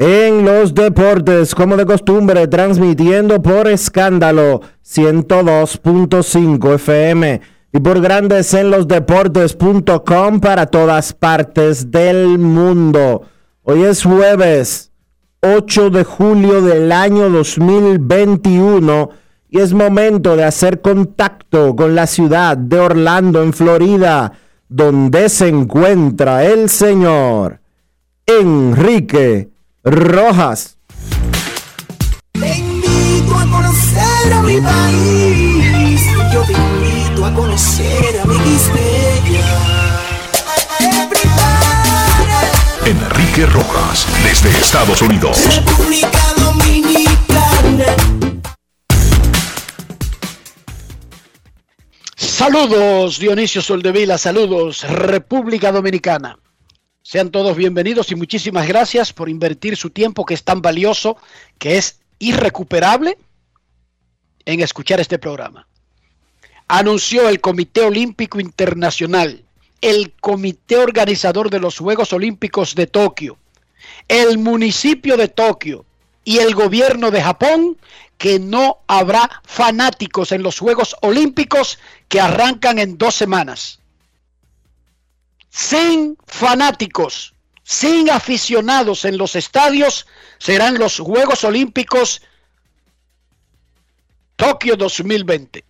en los Deportes, como de costumbre, transmitiendo por escándalo 102.5 FM y por Grandes en los Deportes.com para todas partes del mundo. Hoy es jueves. 8 de julio del año 2021 y es momento de hacer contacto con la ciudad de Orlando, en Florida, donde se encuentra el señor Enrique Rojas. Te invito a conocer a mi país. Yo te invito a conocer a mi Enrique Rojas, desde Estados Unidos. República Dominicana. Saludos Dionisio Soldevila, saludos República Dominicana. Sean todos bienvenidos y muchísimas gracias por invertir su tiempo que es tan valioso, que es irrecuperable, en escuchar este programa. Anunció el Comité Olímpico Internacional, el Comité Organizador de los Juegos Olímpicos de Tokio, el municipio de Tokio y el gobierno de Japón que no habrá fanáticos en los Juegos Olímpicos que arrancan en dos semanas. Sin fanáticos, sin aficionados en los estadios, serán los Juegos Olímpicos Tokio 2020.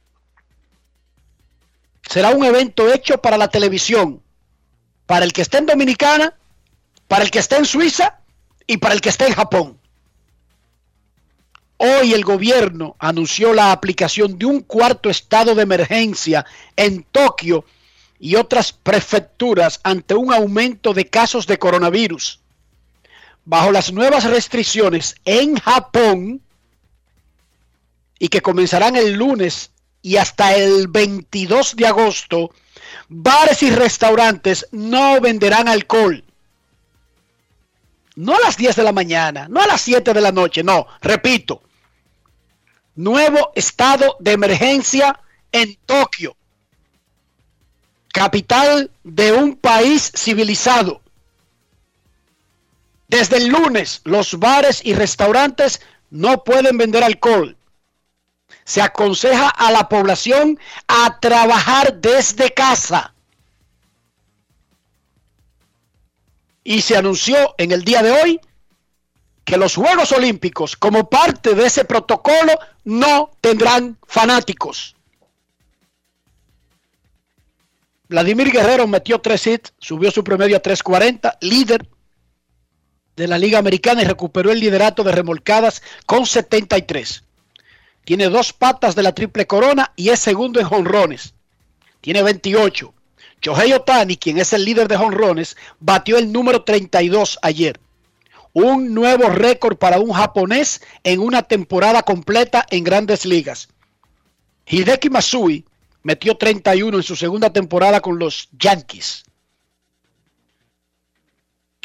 Será un evento hecho para la televisión, para el que esté en Dominicana, para el que esté en Suiza y para el que esté en Japón. Hoy el gobierno anunció la aplicación de un cuarto estado de emergencia en Tokio y otras prefecturas ante un aumento de casos de coronavirus. Bajo las nuevas restricciones en Japón y que comenzarán el lunes y hasta el 22 de agosto, bares y restaurantes no venderán alcohol. No a las 10 de la mañana, no a las 7 de la noche, no, repito. Nuevo estado de emergencia en Tokio, capital de un país civilizado. Desde el lunes, los bares y restaurantes no pueden vender alcohol. Se aconseja a la población a trabajar desde casa. Y se anunció en el día de hoy que los Juegos Olímpicos, como parte de ese protocolo, no tendrán fanáticos. Vladimir Guerrero metió tres hits, subió su promedio a 3.40, líder de la Liga Americana y recuperó el liderato de remolcadas con 73. Tiene dos patas de la triple corona y es segundo en jonrones. Tiene 28. Shohei Otani, quien es el líder de jonrones, batió el número 32 ayer. Un nuevo récord para un japonés en una temporada completa en grandes ligas. Hideki Masui metió 31 en su segunda temporada con los Yankees.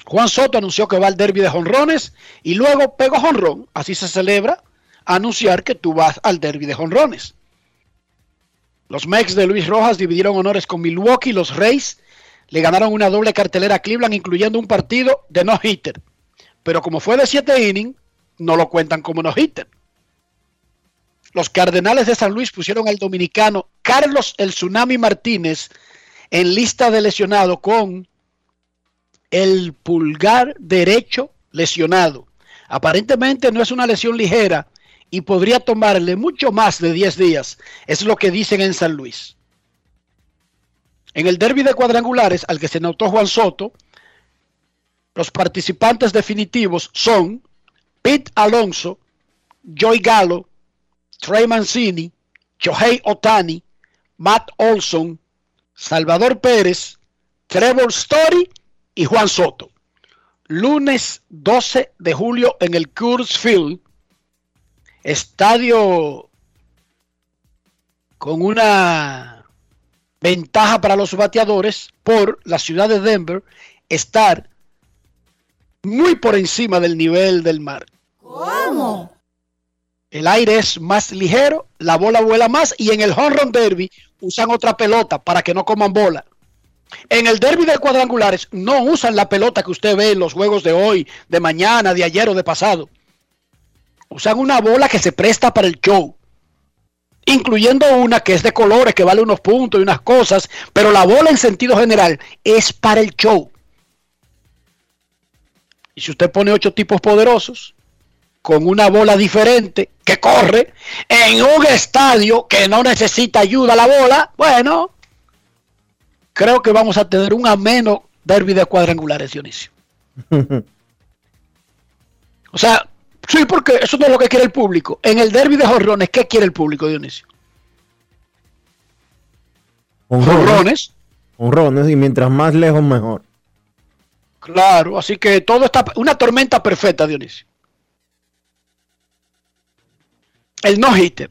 Juan Soto anunció que va al derby de jonrones y luego pegó jonrón. Así se celebra anunciar que tú vas al derby de jonrones. Los Mex de Luis Rojas dividieron honores con Milwaukee. Los Reyes le ganaron una doble cartelera a Cleveland, incluyendo un partido de no-hitter. Pero como fue de 7 innings, no lo cuentan como no-hitter. Los Cardenales de San Luis pusieron al dominicano Carlos El Tsunami Martínez en lista de lesionado con el pulgar derecho lesionado. Aparentemente no es una lesión ligera y podría tomarle mucho más de 10 días. Es lo que dicen en San Luis. En el derby de cuadrangulares al que se notó Juan Soto, los participantes definitivos son Pete Alonso, Joy Gallo, Trey Mancini, Shohei Otani, Matt Olson, Salvador Pérez, Trevor Story y Juan Soto. Lunes 12 de julio en el Coors Field, estadio con una ventaja para los bateadores por la ciudad de Denver estar muy por encima del nivel del mar. ¿Cómo? El aire es más ligero, la bola vuela más y en el home run derby usan otra pelota para que no coman bola. En el derby de cuadrangulares no usan la pelota que usted ve en los juegos de hoy, de mañana, de ayer o de pasado. Usan una bola que se presta para el show. Incluyendo una que es de colores, que vale unos puntos y unas cosas, pero la bola en sentido general es para el show. Y si usted pone ocho tipos poderosos con una bola diferente que corre en un estadio que no necesita ayuda a la bola, bueno, creo que vamos a tener un ameno derby de cuadrangulares, Dionisio. o sea, sí, porque eso no es lo que quiere el público. En el derby de jorrones, ¿qué quiere el público, Dionisio? Jorrones. Honrones y mientras más lejos mejor. Claro, así que todo está una tormenta perfecta, Dionisio. El no hitter.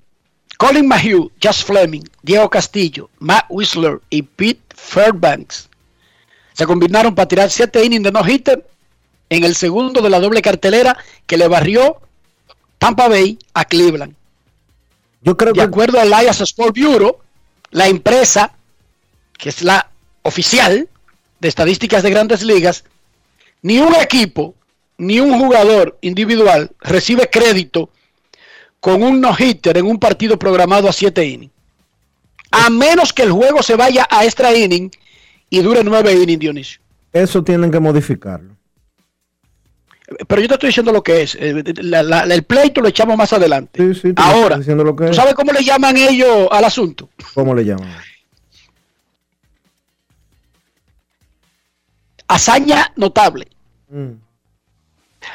Colin Mayhew, Just Fleming, Diego Castillo, Matt Whistler y Pete Fairbanks se combinaron para tirar 7 innings de no hitter en el segundo de la doble cartelera que le barrió Tampa Bay a Cleveland. Yo creo de que acuerdo al Elias Sport Bureau, la empresa que es la oficial de estadísticas de grandes ligas, ni un equipo ni un jugador individual recibe crédito con un no-hitter en un partido programado a 7 innings. A menos que el juego se vaya a extra inning y dure 9 innings, Dionisio. eso tienen que modificarlo. Pero yo te estoy diciendo lo que es. Eh, la- la- el pleito lo echamos más adelante. Sí, sí, Ahora, lo que ¿tú es. sabes cómo le llaman ellos al asunto? ¿Cómo le llaman? Hazaña notable. Mm.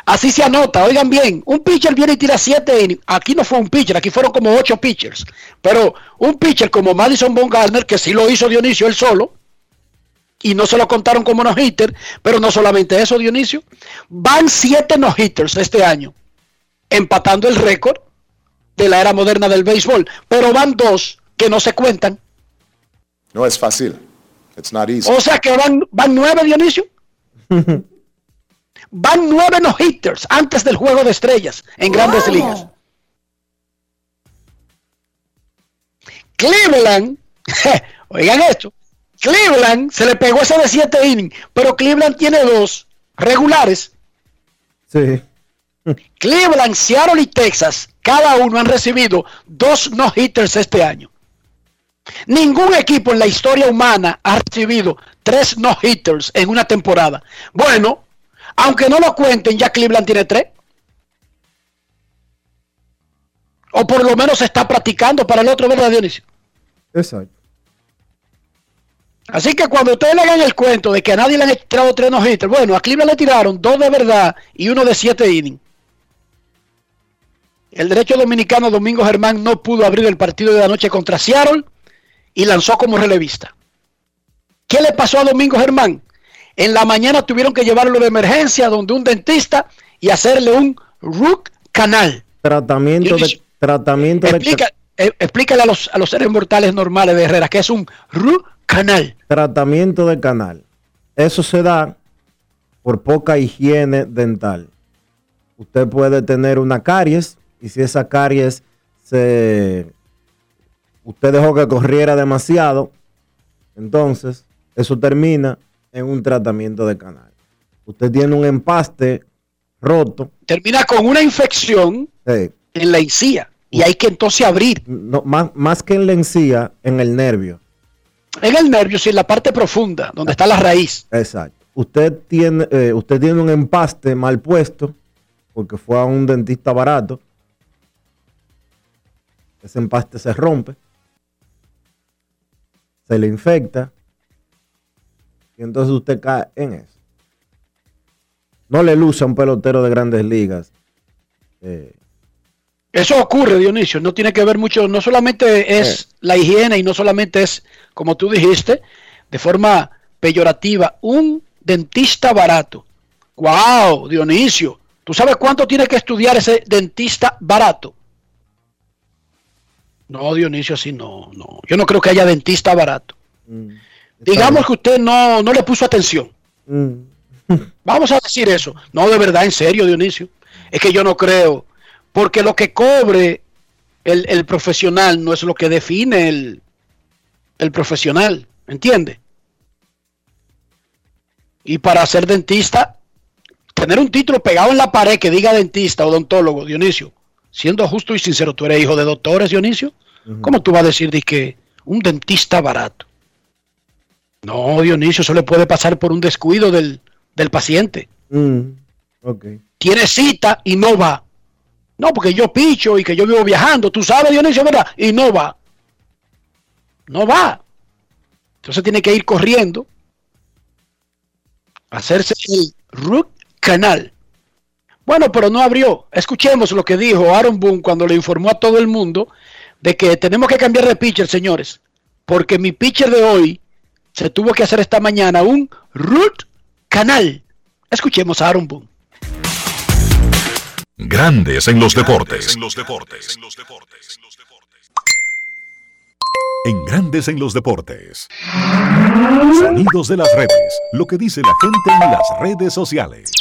Así se anota, oigan bien, un pitcher viene y tira 7 innings. Aquí no fue un pitcher, aquí fueron como 8 pitchers. Pero un pitcher como Madison Bumgarner, que sí lo hizo Dionisio él solo, y no se lo contaron como no hitter, pero no solamente eso, Dionisio, van 7 no hitters este año, empatando el récord de la era moderna del béisbol. Pero van dos que no se cuentan. No es fácil. It's not easy. O sea que van, van 9, Dionisio. Van nueve no hitters antes del juego de estrellas en grandes ligas. Cleveland, oigan esto, Cleveland se le pegó ese de 7 innings, pero Cleveland tiene dos regulares. Sí. Cleveland, Seattle y Texas, cada uno han recibido dos no hitters este año. Ningún equipo en la historia humana ha recibido tres no hitters en una temporada. Bueno, aunque no lo cuenten, ya Cleveland tiene tres. O por lo menos se está practicando para el otro, ¿verdad, Dionisio? Exacto. Así que cuando ustedes le hagan el cuento de que a nadie le han tirado tres no hitters, bueno, a Cleveland le tiraron dos de verdad y uno de siete innings. El derecho dominicano Domingo Germán no pudo abrir el partido de la noche contra Seattle y lanzó como relevista. ¿Qué le pasó a Domingo Germán? En la mañana tuvieron que llevarlo de emergencia donde un dentista y hacerle un root canal. Tratamiento de tratamiento de eh, explícale a los, a los seres mortales normales de Herrera que es un root canal. Tratamiento de canal. Eso se da por poca higiene dental. Usted puede tener una caries y si esa caries se usted dejó que corriera demasiado, entonces eso termina en un tratamiento de canal. Usted tiene un empaste roto. Termina con una infección Sí. en la encía y hay que entonces abrir No, más, más que en la encía, en el nervio. en el nervio, sí, en la parte profunda, donde está la raíz. Exacto. Usted tiene, eh, usted tiene un empaste mal puesto porque fue a un dentista barato. Ese empaste se rompe, se le infecta y entonces usted cae en eso. No le luce a un pelotero de grandes ligas. eh, Eso ocurre, Dionisio, no tiene que ver mucho, no solamente es la higiene y no solamente es, como tú dijiste, de forma peyorativa, un dentista barato. ¡Wow, Dionisio! ¿Tú sabes cuánto tiene que estudiar ese dentista barato? No, Dionisio, así no, no. Yo no creo que haya dentista barato. mm, Digamos que usted no, no le puso atención. Mm, Vamos a decir eso. No, de verdad, en serio, Dionisio. Es que yo no creo. Porque lo que cobre el, el profesional no es lo que define el, el profesional. ¿Entiende? Y para ser dentista, tener un título pegado en la pared que diga dentista, odontólogo, Dionisio, siendo justo y sincero, tú eres hijo de doctores, Dionisio. ¿Cómo tú vas a decir de que un dentista barato? No, Dionisio, eso le puede pasar por un descuido del, del paciente mm, ok. tiene cita y no va. No, porque yo picho y que yo vivo viajando. Tú sabes, Dionisio, ¿verdad? Y no va. No va. Entonces tiene que ir corriendo. Hacerse el root canal. Bueno, pero no abrió. Escuchemos lo que dijo Aaron Boone cuando le informó a todo el mundo de que tenemos que cambiar de pitcher, señores. Porque mi pitcher de hoy se tuvo que hacer esta mañana un root canal. Escuchemos a Aaron Boone. Grandes en los deportes. En los deportes. En Grandes en los deportes. Sonidos de las redes. Lo que dice la gente en las redes sociales.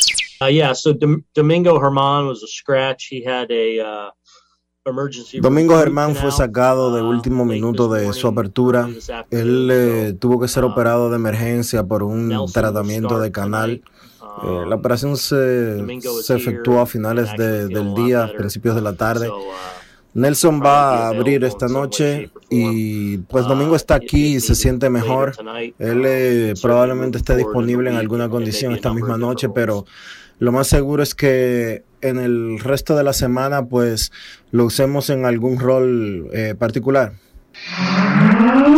Uh, yeah, so Dom- Domingo Herman was a scratch. He had a uh. Domingo Germán fue sacado de uh, último minuto de su apertura. Él eh, tuvo que ser uh, operado de emergencia por un Nelson tratamiento de canal. Eh, Um, la operación se, se efectuó a finales de- del día, principios de la tarde. Uh, Nelson probably va a abrir esta noche y pues Domingo está aquí y se siente mejor. Él eh, probablemente esté disponible en alguna condición esta misma noche, pero lo más seguro es que en el resto de la semana pues lo usemos en algún rol eh, particular.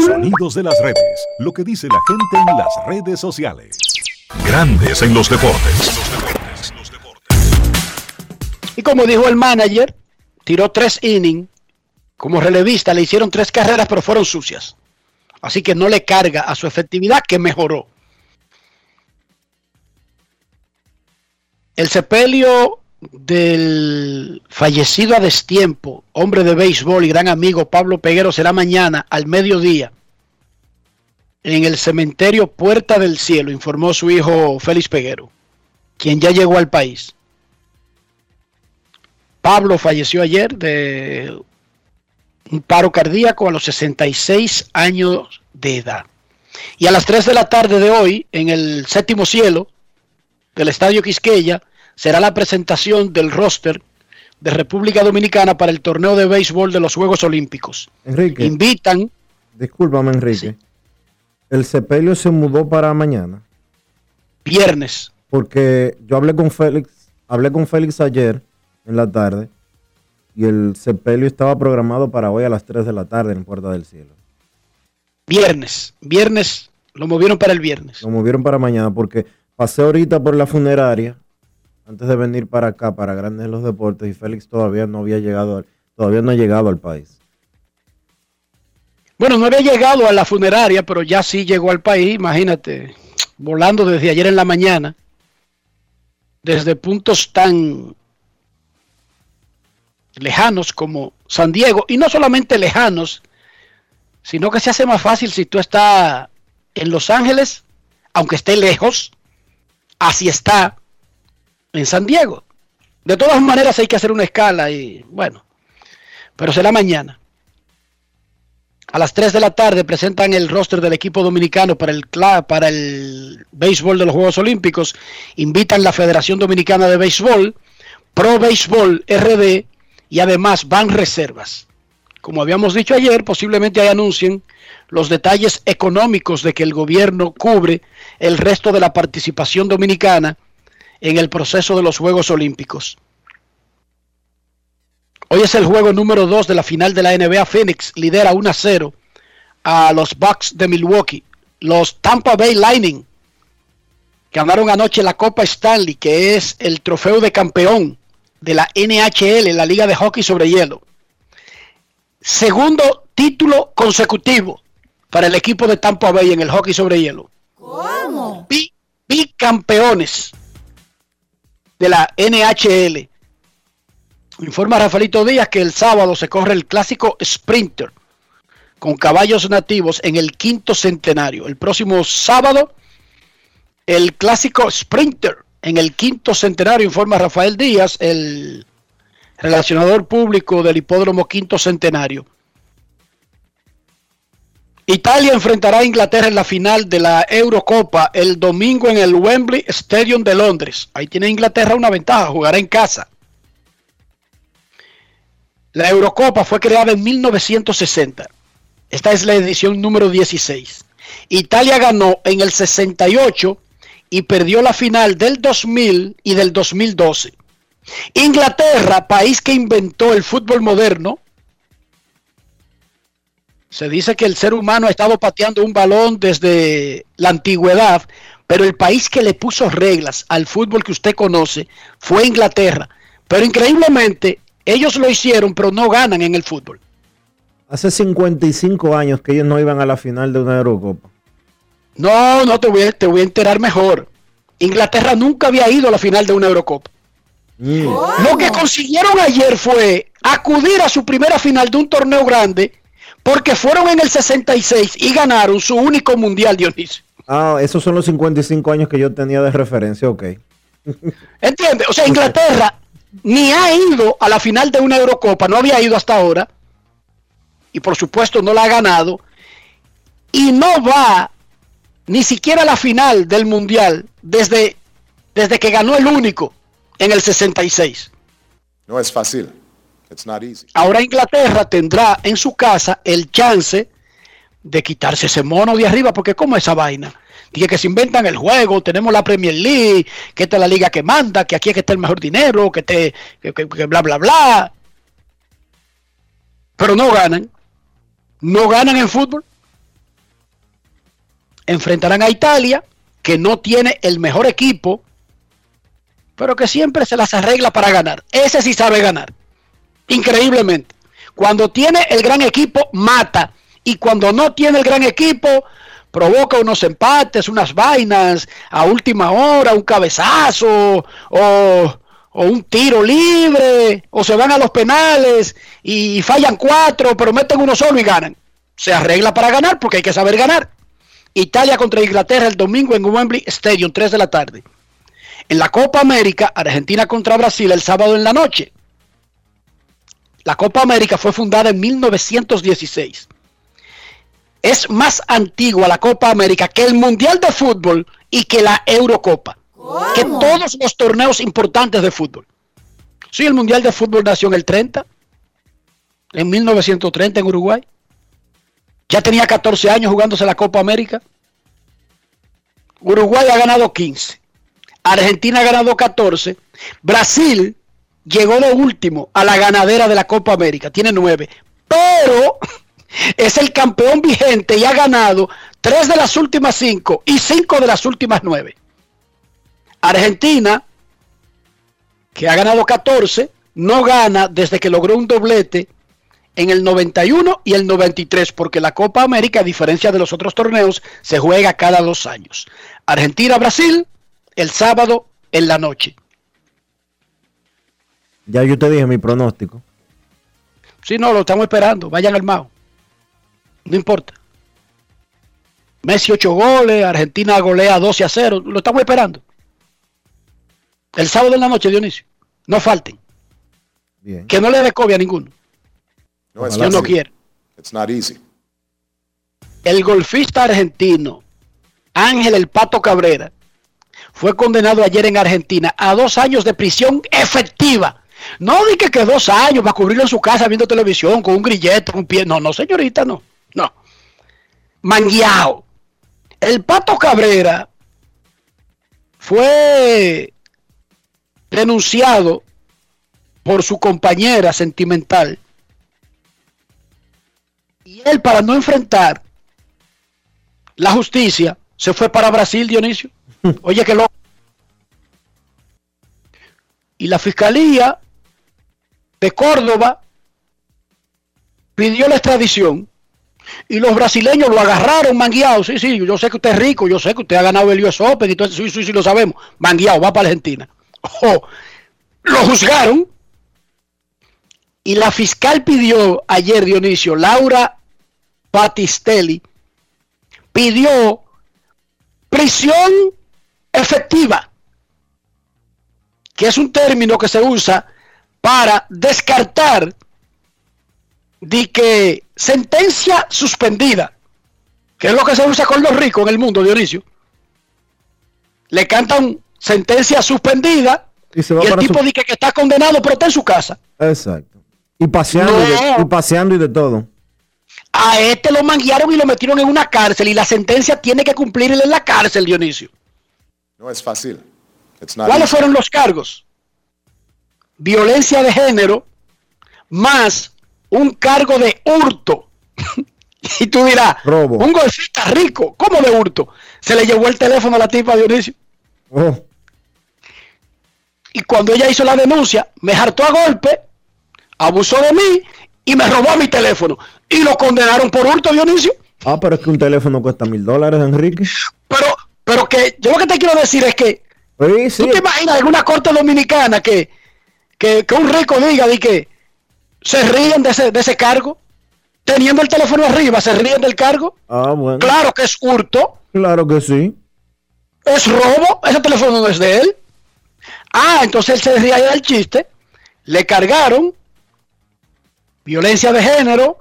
Sonidos de las redes. Lo que dice la gente en las redes sociales. Grandes en los deportes. Y como dijo el manager, tiró tres innings. Como relevista le hicieron tres carreras, pero fueron sucias. Así que no le carga a su efectividad, que mejoró. El sepelio del fallecido a destiempo, hombre de béisbol y gran amigo Pablo Peguero, será mañana al mediodía en el cementerio Puerta del Cielo, informó su hijo Félix Peguero, quien ya llegó al país. Pablo falleció ayer de un paro cardíaco a los 66 años de edad. Y a las 3 de la tarde de hoy, en el séptimo cielo del Estadio Quisqueya, será la presentación del roster de República Dominicana para el torneo de béisbol de los Juegos Olímpicos. Enrique, Invitan, discúlpame Enrique. El sepelio se mudó para mañana viernes, porque yo hablé con Félix, hablé con Félix ayer en la tarde y el sepelio estaba programado para hoy a las 3 de la tarde en Puerta del Cielo. viernes, viernes, lo movieron para el viernes. Lo movieron para mañana porque pasé ahorita por la funeraria antes de venir para acá, para Grandes los Deportes, y Félix todavía no había llegado, todavía no ha llegado al país. Bueno, no había llegado a la funeraria, pero ya sí llegó al país, imagínate, volando desde ayer en la mañana, desde puntos tan lejanos como San Diego, y no solamente lejanos, sino que se hace más fácil si tú estás en Los Ángeles, aunque esté lejos, así está en San Diego. De todas maneras hay que hacer una escala y bueno, pero será mañana. A las 3 de la tarde presentan el roster del equipo dominicano para el, para el béisbol de los Juegos Olímpicos. Invitan la Federación Dominicana de Béisbol, Pro Béisbol RD y además van reservas. Como habíamos dicho ayer, posiblemente ahí anuncien los detalles económicos de que el gobierno cubre el resto de la participación dominicana en el proceso de los Juegos Olímpicos. Hoy es el juego número 2 de la final de la NBA. Phoenix lidera 1 a 0 a los Bucks de Milwaukee. Los Tampa Bay Lightning ganaron anoche la Copa Stanley, que es el trofeo de campeón de la NHL, la Liga de Hockey sobre Hielo. Segundo título consecutivo para el equipo de Tampa Bay en el hockey sobre hielo. ¿Cómo? Bicampeones de la NHL. Informa Rafaelito Díaz que el sábado se corre el clásico Sprinter con caballos nativos en el quinto centenario. El próximo sábado, el clásico Sprinter en el quinto centenario, informa Rafael Díaz, el relacionador público del hipódromo quinto centenario. Italia enfrentará a Inglaterra en la final de la Eurocopa el domingo en el Wembley Stadium de Londres. Ahí tiene Inglaterra una ventaja, jugará en casa. La Eurocopa fue creada en 1960. Esta es la edición número 16. Italia ganó en el 68 y perdió la final del 2000 y del 2012. Inglaterra, país que inventó el fútbol moderno, se dice que el ser humano ha estado pateando un balón desde la antigüedad, pero el país que le puso reglas al fútbol que usted conoce fue Inglaterra. Pero increíblemente, ellos lo hicieron, pero no ganan en el fútbol. Hace 55 años que ellos no iban a la final de una Eurocopa. No, no, te voy a, te voy a enterar mejor. Inglaterra nunca había ido a la final de una Eurocopa. Mm. Lo que consiguieron ayer fue acudir a su primera final de un torneo grande porque fueron en el 66 y ganaron su único mundial, Dionisio. Ah, esos son los 55 años que yo tenía de referencia, ok. ¿Entiendes? O sea, Inglaterra ni ha ido a la final de una Eurocopa, no había ido hasta ahora, y por supuesto no la ha ganado, y no va ni siquiera a la final del mundial desde, desde que ganó el único en el 66. No es fácil. Ahora Inglaterra tendrá en su casa el chance de quitarse ese mono de arriba, porque como esa vaina. Dije que se inventan el juego, tenemos la Premier League, que esta es la liga que manda, que aquí es que está el mejor dinero, que, te, que, bla, bla, bla. Pero no ganan. No ganan en fútbol. Enfrentarán a Italia, que no tiene el mejor equipo, pero que siempre se las arregla para ganar. Ese sí sabe ganar increíblemente. Cuando tiene el gran equipo, mata. Y cuando no tiene el gran equipo, provoca unos empates, unas vainas a última hora, un cabezazo o, un tiro libre, o se van a los penales y fallan cuatro, pero meten uno solo y ganan. Se arregla para ganar porque hay que saber ganar. Italia contra Inglaterra el domingo en Wembley Stadium, 3 de la tarde. En la Copa América, Argentina contra Brasil el sábado en la noche. La Copa América fue fundada en 1916. Es más antigua la Copa América que el Mundial de Fútbol y que la Eurocopa. Que todos los torneos importantes de fútbol. Sí, el Mundial de Fútbol nació en el 30, en 1930 en Uruguay. Ya tenía 14 años jugándose la Copa América. Uruguay ha ganado 15. Argentina ha ganado 14. Brasil llegó de último a la ganadera de la Copa América, tiene nueve, pero es el campeón vigente y ha ganado tres de las últimas cinco y cinco de las últimas nueve. Argentina, que ha ganado 14, no gana desde que logró un doblete en el 91 y el 93, porque la Copa América, a diferencia de los otros torneos, se juega cada dos años. Argentina-Brasil, el sábado en la noche. Ya yo te dije mi pronóstico. Sí, no, lo estamos esperando. Vayan al Mao. No importa. Messi 8 goles, Argentina golea 12 a 0. Lo estamos esperando. El sábado en la noche, Dionisio. No falten. Bien. Que no le dé copia a ninguno. No, not no easy. quiero. It's not easy. El golfista argentino Ángel El Pato Cabrera fue condenado ayer en Argentina a dos años de prisión efectiva. No dije que dos años para cubrirlo en su casa viendo televisión con un grillete, un pie. No, no, señorita, no. No. Mangueado. El Pato Cabrera fue denunciado por su compañera sentimental. Y él, para no enfrentar la justicia, se fue para Brasil, Dionisio. Oye, que loco. Y la fiscalía de Córdoba pidió la extradición y los brasileños lo agarraron mangueado. Sí, sí, yo sé que usted es rico, yo sé que usted ha ganado el US Open y todo eso. Sí, sí, sí, lo sabemos. Mangueado, va para Argentina. Lo juzgaron y la fiscal pidió ayer, Dionisio, Laura Batistelli, pidió prisión efectiva, que es un término que se usa para descartar de que sentencia suspendida, que es lo que se usa con los ricos en el mundo, Dionisio. Le cantan sentencia suspendida Y se va y el tipo su- dice que está condenado, pero está en su casa. Exacto. Y paseando, y, de, y paseando y de todo. A este lo manguearon y lo metieron en una cárcel y la sentencia tiene que cumplirle en la cárcel, Dionisio. No es fácil. It's not ¿Cuáles easy. fueron los cargos? Violencia de género más un cargo de hurto. y tú dirás, Robo. un golfista rico, ¿cómo de hurto? Se le llevó el teléfono a la tipa Dionisio. Oh, Y cuando ella hizo la denuncia, me hartó a golpe, abusó de mí y me robó mi teléfono. Y lo condenaron por hurto, Dionisio. Ah, pero es que un teléfono cuesta mil dólares, Enrique. Pero, pero que yo lo que te quiero decir es que Sí, sí. ¿Tú te imaginas en una corte dominicana que, que, que un rico diga de que se ríen de ese, de ese cargo? Teniendo el teléfono arriba, se ríen del cargo. Ah, bueno. Claro que es hurto, Claro que sí. es robo, ese teléfono no es de él. Ah, entonces él se ríe ahí del chiste. Le cargaron violencia de género,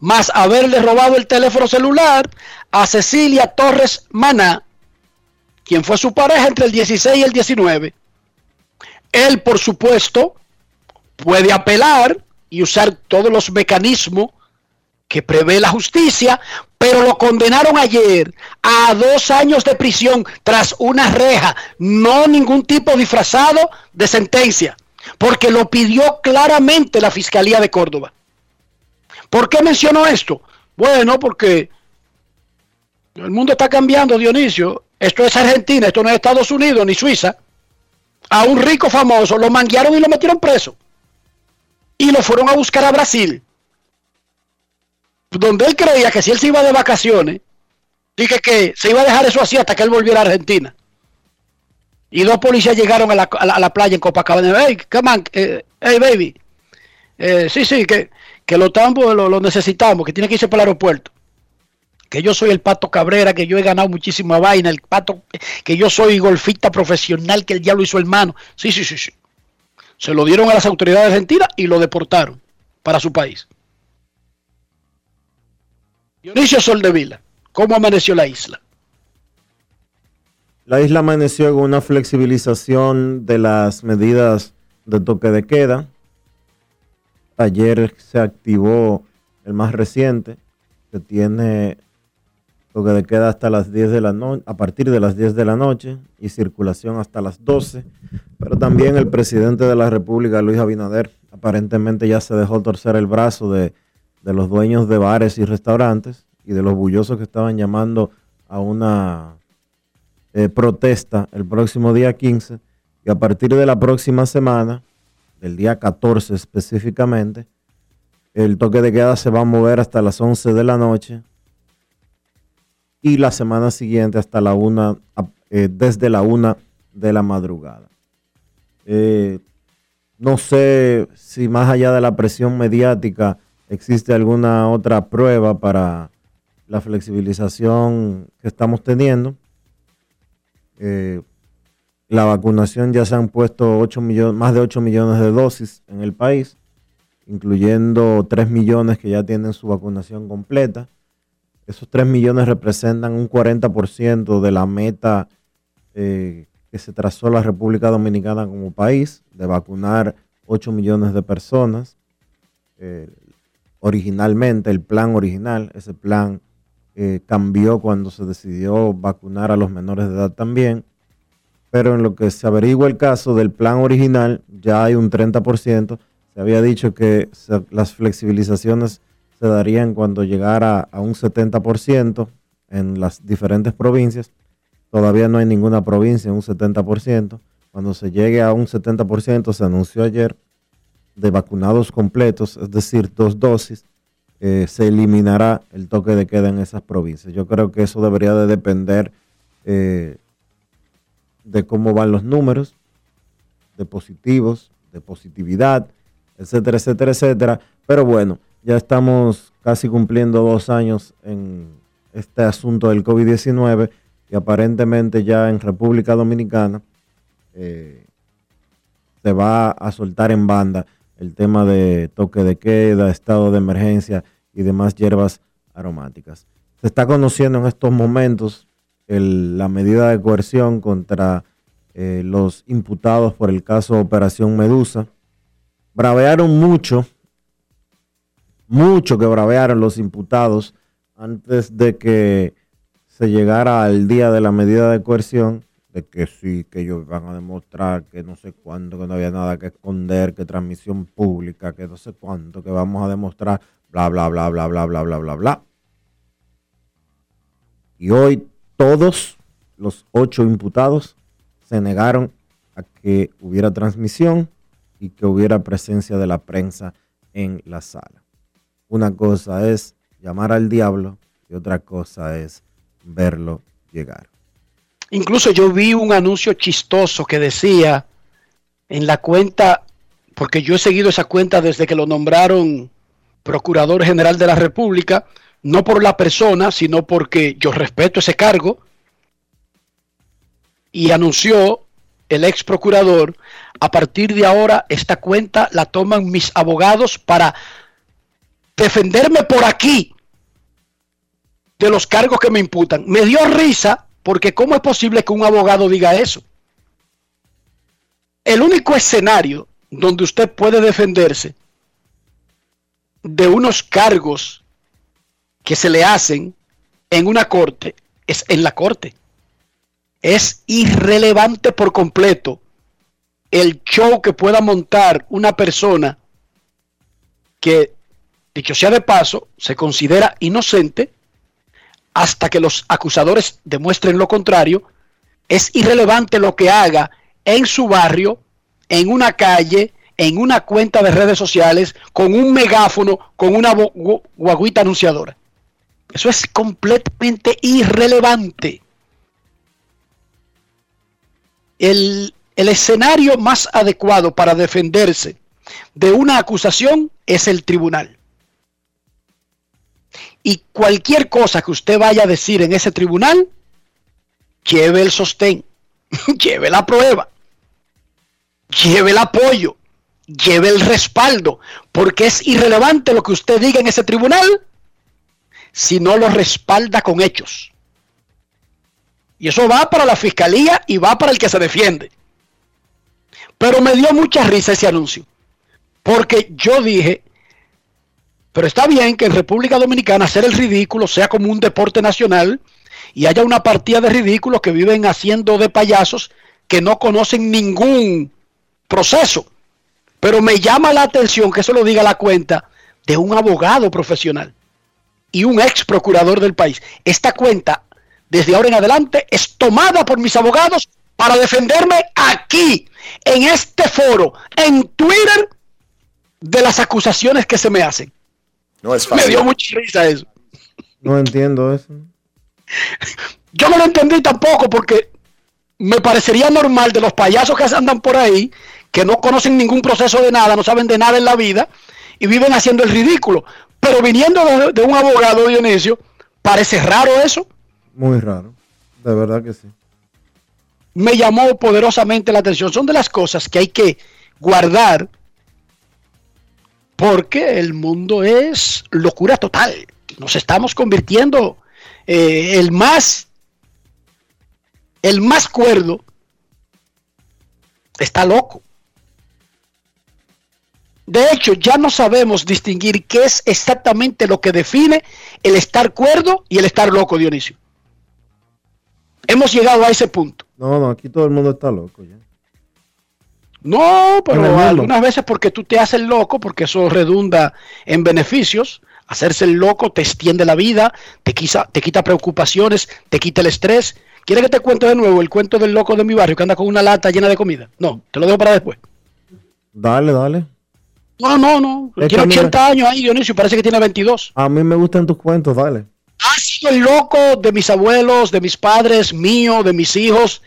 más haberle robado el teléfono celular a Cecilia Torres Maná, quien fue su pareja entre el 16 y el 19. Él, por supuesto, puede apelar y usar todos los mecanismos que prevé la justicia, pero lo condenaron ayer a dos años de prisión tras una reja, no ningún tipo disfrazado de sentencia, porque lo pidió claramente la Fiscalía de Córdoba. ¿Por qué menciono esto? Bueno, porque el mundo está cambiando, Dionisio. Esto es Argentina, esto no es Estados Unidos ni Suiza. A un rico famoso lo manguearon y lo metieron preso. Y lo fueron a buscar a Brasil donde él creía que si él se iba de vacaciones, dije que se iba a dejar eso así hasta que él volviera a Argentina. Y dos policías llegaron a la, a la- playa en Copacabana. Hey, come on, eh, hey baby. Eh, sí, sí, que, que lo, estamos- lo, lo necesitamos, que tiene que irse para el aeropuerto. Que yo soy el Pato Cabrera, que yo he ganado muchísima vaina, el Pato, que yo soy golfista profesional, que el diablo hizo hermano. Sí, sí, sí, sí. Se lo dieron a las autoridades argentinas y lo deportaron para su país. Dionisio Soldevila, ¿cómo amaneció la isla? La isla amaneció con una flexibilización de las medidas de toque de queda. Ayer se activó el más reciente, que tiene toque de queda hasta las 10 de la noche, a partir de las 10 de la noche y circulación hasta las 12. Pero también el presidente de la República, Luis Abinader, aparentemente ya se dejó torcer el brazo de, de los dueños de bares y restaurantes y de los bullosos que estaban llamando a una eh, protesta el próximo día 15 y a partir de la próxima semana, del día 14 específicamente, el toque de queda se va a mover hasta las 11 de la noche y la semana siguiente hasta la una, eh, desde la una de la madrugada. Eh, No sé si más allá de la presión mediática existe alguna otra prueba para la flexibilización que estamos teniendo. Eh, la vacunación ya se han puesto 8 millones, más de 8 millones de dosis en el país, incluyendo 3 millones que ya tienen su vacunación completa. Esos 3 millones representan un 40% de la meta eh, que se trazó la República Dominicana como país, de vacunar 8 millones de personas. Eh, originalmente, el plan original, ese plan eh, cambió cuando se decidió vacunar a los menores de edad también. Pero en lo que se averigua el caso del plan original, ya hay un 30%. Se había dicho que las flexibilizaciones se darían cuando llegara a un 70% en las diferentes provincias. Todavía no hay ninguna provincia en un 70%. Cuando se llegue a un 70%, se anunció ayer, de vacunados completos, es decir, dos dosis, eh, se eliminará el toque de queda en esas provincias. Yo creo que eso debería de depender eh, de cómo van los números, de positivos, de positividad, etcétera, etcétera, etcétera. Pero bueno, ya estamos casi cumpliendo dos años en este asunto del COVID-19 y aparentemente ya en República Dominicana eh, se va a soltar en banda el tema de toque de queda, estado de emergencia y demás hierbas aromáticas. Se está conociendo en estos momentos el- la medida de coerción contra eh, los imputados por el caso Operación Medusa. Bravearon mucho, mucho que bravearon los imputados antes de que se llegara al día de la medida de coerción, de que sí, que ellos van a demostrar que no sé cuánto, que no había nada que esconder, que transmisión pública, que no sé cuánto, que vamos a demostrar, bla, bla, bla, bla, bla, bla, bla, bla, bla. Y hoy todos los ocho imputados se negaron a que hubiera transmisión y que hubiera presencia de la prensa en la sala. Una cosa es llamar al diablo y otra cosa es verlo llegar. Incluso yo vi un anuncio chistoso que decía en la cuenta, porque yo he seguido esa cuenta desde que lo nombraron Procurador General de la República, no por la persona, sino porque yo respeto ese cargo, y anunció el ex procurador, a partir de ahora esta cuenta la toman mis abogados para defenderme por aquí de los cargos que me imputan. Me dio risa porque ¿cómo es posible que un abogado diga eso? El único escenario donde usted puede defenderse de unos cargos que se le hacen en una corte es en la corte. Es irrelevante por completo el show que pueda montar una persona que, dicho sea de paso, se considera inocente hasta que los acusadores demuestren lo contrario, es irrelevante lo que haga en su barrio, en una calle, en una cuenta de redes sociales, con un megáfono, con una gu- gu- guaguita anunciadora. Eso es completamente irrelevante. El, el escenario más adecuado para defenderse de una acusación es el tribunal. Y cualquier cosa que usted vaya a decir en ese tribunal, lleve el sostén, lleve la prueba, lleve el apoyo, lleve el respaldo, porque es irrelevante lo que usted diga en ese tribunal si no lo respalda con hechos. Y eso va para la fiscalía y va para el que se defiende. Pero me dio mucha risa ese anuncio, porque yo dije, pero está bien que en República Dominicana hacer el ridículo sea como un deporte nacional y haya una partida de ridículos que viven haciendo de payasos que no conocen ningún proceso. Pero me llama la atención que eso lo diga la cuenta de un abogado profesional y un ex procurador del país. Esta cuenta, desde ahora en adelante, es tomada por mis abogados para defenderme aquí, en este foro, en Twitter, de las acusaciones que se me hacen. No es Me fácil. dio mucha risa eso. No entiendo eso. Yo no lo entendí tampoco porque me parecería normal de los payasos que andan por ahí, que no conocen ningún proceso de nada, no saben de nada en la vida y viven haciendo el ridículo. Pero viniendo de, de un abogado, Dionisio, parece raro eso. Muy raro, de verdad que sí. Me llamó poderosamente la atención. Son de las cosas que hay que guardar porque el mundo es locura total. Nos estamos convirtiendo eh, el más el más cuerdo está loco. De hecho, ya no sabemos distinguir qué es exactamente lo que define el estar cuerdo y el estar loco, Dionisio. Hemos llegado a ese punto. No, no, aquí todo el mundo está loco ya. No, pero algunas veces porque tú te haces loco, porque eso redunda en beneficios. Hacerse el loco te extiende la vida, te quita, te quita preocupaciones, te quita el estrés. ¿Quieres que te cuente de nuevo el cuento del loco de mi barrio que anda con una lata llena de comida? No, te lo dejo para después. Dale, dale. No, no, no. Es tiene a mí 80 años ahí, Dionisio, parece que tiene 22. A mí me gustan tus cuentos, dale. Ha sido el loco de mis abuelos, de mis padres, mío, de mis hijos,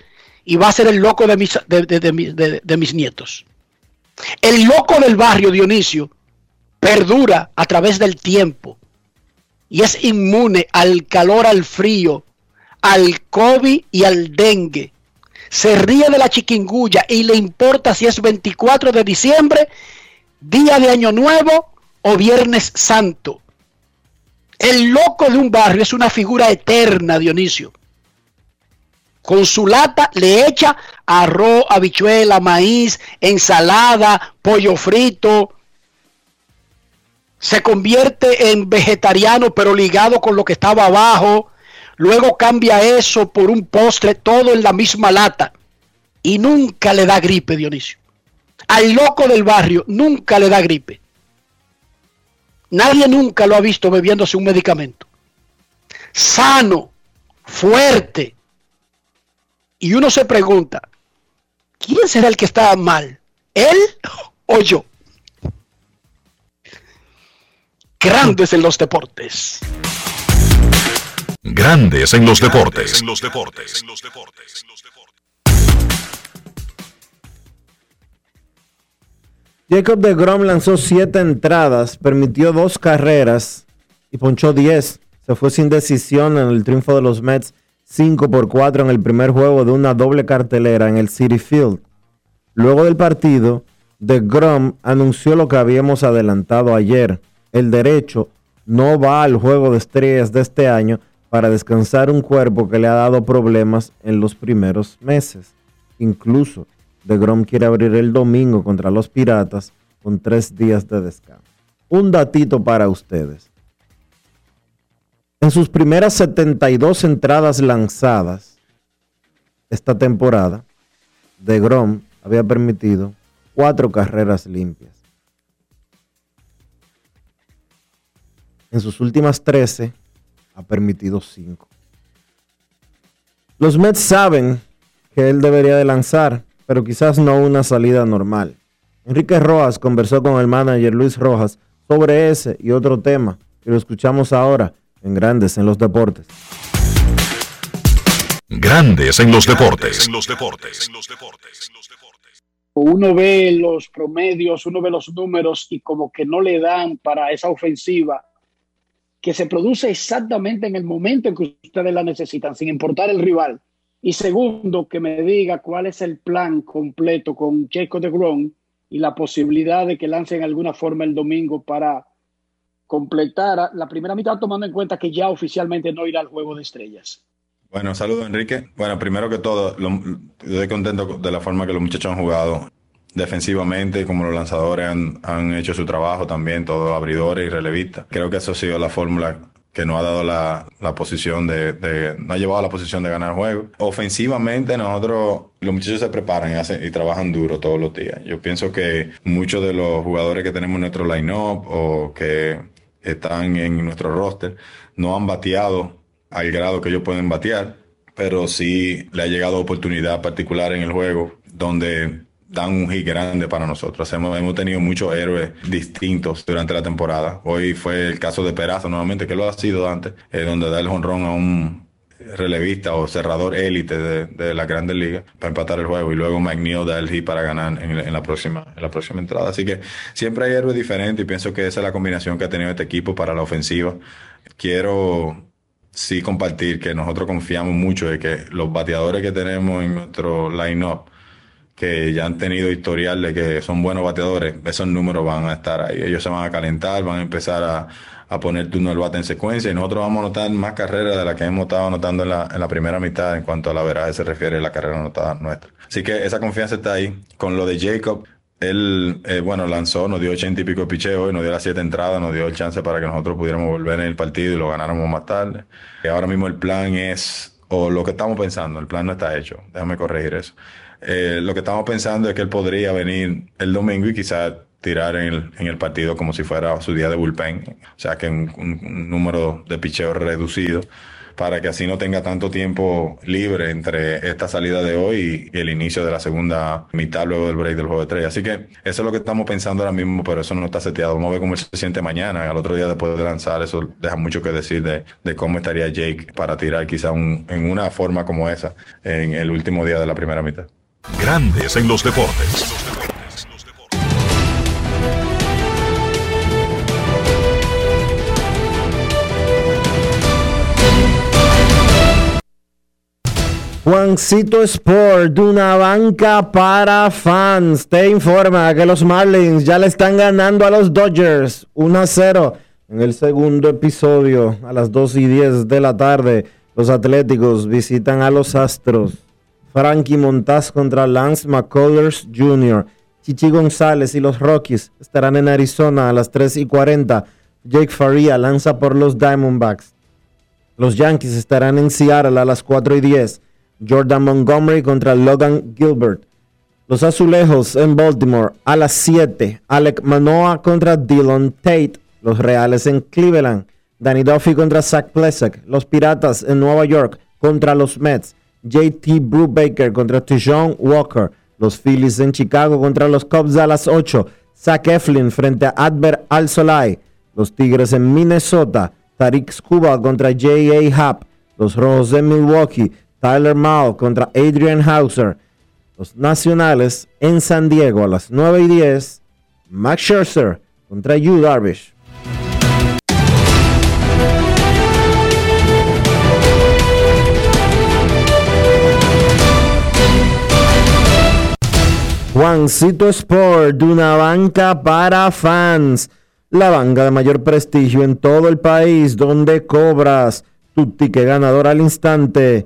y va a ser el loco de mis, de, de- de mi- de- de mis nietos. El loco del barrio, Dionisio, perdura a través del tiempo y es inmune al calor, al frío, al COVID y al dengue. Se ríe de la chiquingulla y le importa si es 24 de diciembre, día de Año Nuevo o Viernes Santo. El loco de un barrio es una figura eterna, Dionisio. Con su lata le echa arroz, habichuela, maíz, ensalada, pollo frito. Se convierte en vegetariano pero ligado con lo que estaba abajo. Luego cambia eso por un postre, todo en la misma lata. Y nunca le da gripe, Dionisio. Al loco del barrio nunca le da gripe. Nadie nunca lo ha visto bebiéndose un medicamento. Sano, fuerte. Y uno se pregunta, ¿quién será el que está mal? ¿Él o yo? Grandes en los deportes. Grandes en los deportes. En los deportes. Jacob de Grom lanzó siete entradas, permitió dos carreras y ponchó 10. Se fue sin decisión en el triunfo de los Mets 5 por 4 en el primer juego de una doble cartelera en el City Field. Luego del partido, de Grom anunció lo que habíamos adelantado ayer. El derecho no va al juego de estrellas de este año para descansar un cuerpo que le ha dado problemas en los primeros meses. Incluso de Grom quiere abrir el domingo contra los Piratas con tres días de descanso. Un datito para ustedes. En sus primeras 72 entradas lanzadas esta temporada, de Grom había permitido cuatro carreras limpias. En sus últimas 13 ha permitido cinco. Los Mets saben que él debería de lanzar, pero quizás no una salida normal. Enrique Rojas conversó con el manager Luis Rojas sobre ese y otro tema que lo escuchamos ahora en Grandes en los Deportes. Grandes en los deportes. En los deportes. Uno ve los promedios, uno ve los números y como que no le dan para esa ofensiva que se produce exactamente en el momento en que ustedes la necesitan, sin importar el rival. Y segundo, que me diga cuál es el plan completo con Jacob de Grom y la posibilidad de que lance en alguna forma el domingo para completar la primera mitad, tomando en cuenta que ya oficialmente no irá al juego de estrellas. Bueno, saludos Enrique. Bueno, primero que todo, estoy contento de la forma que los muchachos han jugado defensivamente, como los lanzadores han, han hecho su trabajo también, todos abridores y relevistas. Creo que eso ha sido la fórmula que nos ha dado la, la posición de, de, nos ha llevado la posición de ganar juego. Ofensivamente, nosotros, los muchachos se preparan y, hacen, y trabajan duro todos los días. Yo pienso que muchos de los jugadores que tenemos en nuestro line-up o que están en nuestro roster no han bateado al grado que ellos pueden batear, pero sí le ha llegado oportunidad particular en el juego donde dan un hit grande para nosotros. Hemos, hemos tenido muchos héroes distintos durante la temporada. Hoy fue el caso de Peraza nuevamente, que lo ha sido antes, eh, donde da el jonrón a un relevista o cerrador élite de, de la Grandes Ligas para empatar el juego y luego McNeil da el hit para ganar en, la próxima en la próxima entrada. Así que siempre hay héroes diferentes y pienso que esa es la combinación que ha tenido este equipo para la ofensiva. Quiero sí compartir que nosotros confiamos mucho de que los bateadores que tenemos en nuestro line-up que ya han tenido historial de que son buenos bateadores, esos números van a estar ahí. Ellos se van a calentar, van a empezar a, a poner turno del bate en secuencia y nosotros vamos a anotar más carreras de las que hemos estado anotando en la, en la primera mitad en cuanto a la veraje se refiere la carrera anotada nuestra. Así que esa confianza está ahí. Con lo de Jacob, él, eh, bueno, lanzó, nos dio ochenta y pico picheo y nos dio las siete entradas, nos dio el chance para que nosotros pudiéramos volver en el partido y lo ganáramos más tarde. Y ahora mismo el plan es, o lo que estamos pensando, el plan no está hecho, déjame corregir eso. Eh, lo que estamos pensando es que él podría venir el domingo y quizás tirar en el, en el, partido como si fuera su día de bullpen, o sea que un, un, número de picheo reducido para que así no tenga tanto tiempo libre entre esta salida de hoy y, el inicio de la segunda mitad luego del break del juego de tres. Así que eso es lo que estamos pensando ahora mismo, pero eso no está seteado. Vamos a ver cómo se siente mañana. Al otro día después de lanzar, eso deja mucho que decir de, de cómo estaría Jake para tirar quizá un, en una forma como esa en el último día de la primera mitad. Grandes en los deportes. Juancito Sport, de una banca para fans, te informa que los Marlins ya le están ganando a los Dodgers 1 a 0 en el segundo episodio a las 2 y 10 de la tarde. Los Atléticos visitan a los Astros. Frankie Montaz contra Lance McCullers Jr. Chichi González y los Rockies estarán en Arizona a las 3 y 40. Jake Faria lanza por los Diamondbacks. Los Yankees estarán en Seattle a las 4 y 10. Jordan Montgomery contra Logan Gilbert. Los Azulejos en Baltimore a las 7. Alec Manoa contra Dylan Tate. Los Reales en Cleveland. Danny Duffy contra Zach Plesak. Los Piratas en Nueva York contra los Mets. JT Brubaker contra Tijon Walker. Los Phillies en Chicago contra los Cubs a las 8. Zach Eflin frente a Adver Al Solai. Los Tigres en Minnesota. Tariq Skubal contra J.A. Happ. Los Rojos en Milwaukee. Tyler Mao contra Adrian Hauser. Los Nacionales en San Diego a las 9 y 10. Max Scherzer contra Yu Darvish. Juancito Sport, de una banca para fans. La banca de mayor prestigio en todo el país, donde cobras tu ticket ganador al instante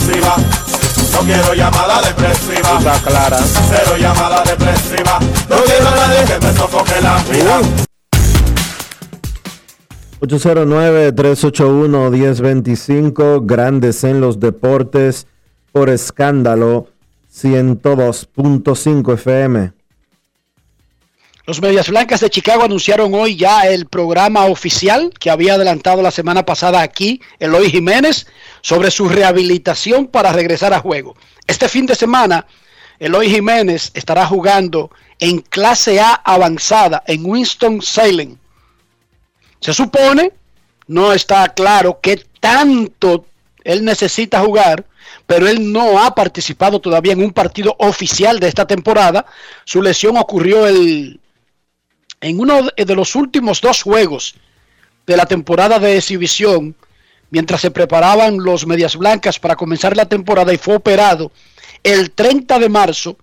Quiero llamada depresiva. Está clara. Cero llamada depresiva. No quiero a nadie que me sofoque la vida. 809-381-1025, grandes en los deportes, por escándalo, 102.5 FM. Los Medias Blancas de Chicago anunciaron hoy ya el programa oficial que había adelantado la semana pasada aquí Eloy Jiménez sobre su rehabilitación para regresar a juego. Este fin de semana, Eloy Jiménez estará jugando en clase A avanzada en Winston-Salem. Se supone, no está claro qué tanto él necesita jugar, pero él no ha participado todavía en un partido oficial de esta temporada. Su lesión ocurrió el, en uno de los últimos dos juegos de la temporada de exhibición, mientras se preparaban los Medias Blancas para comenzar la temporada y fue operado el 30 de marzo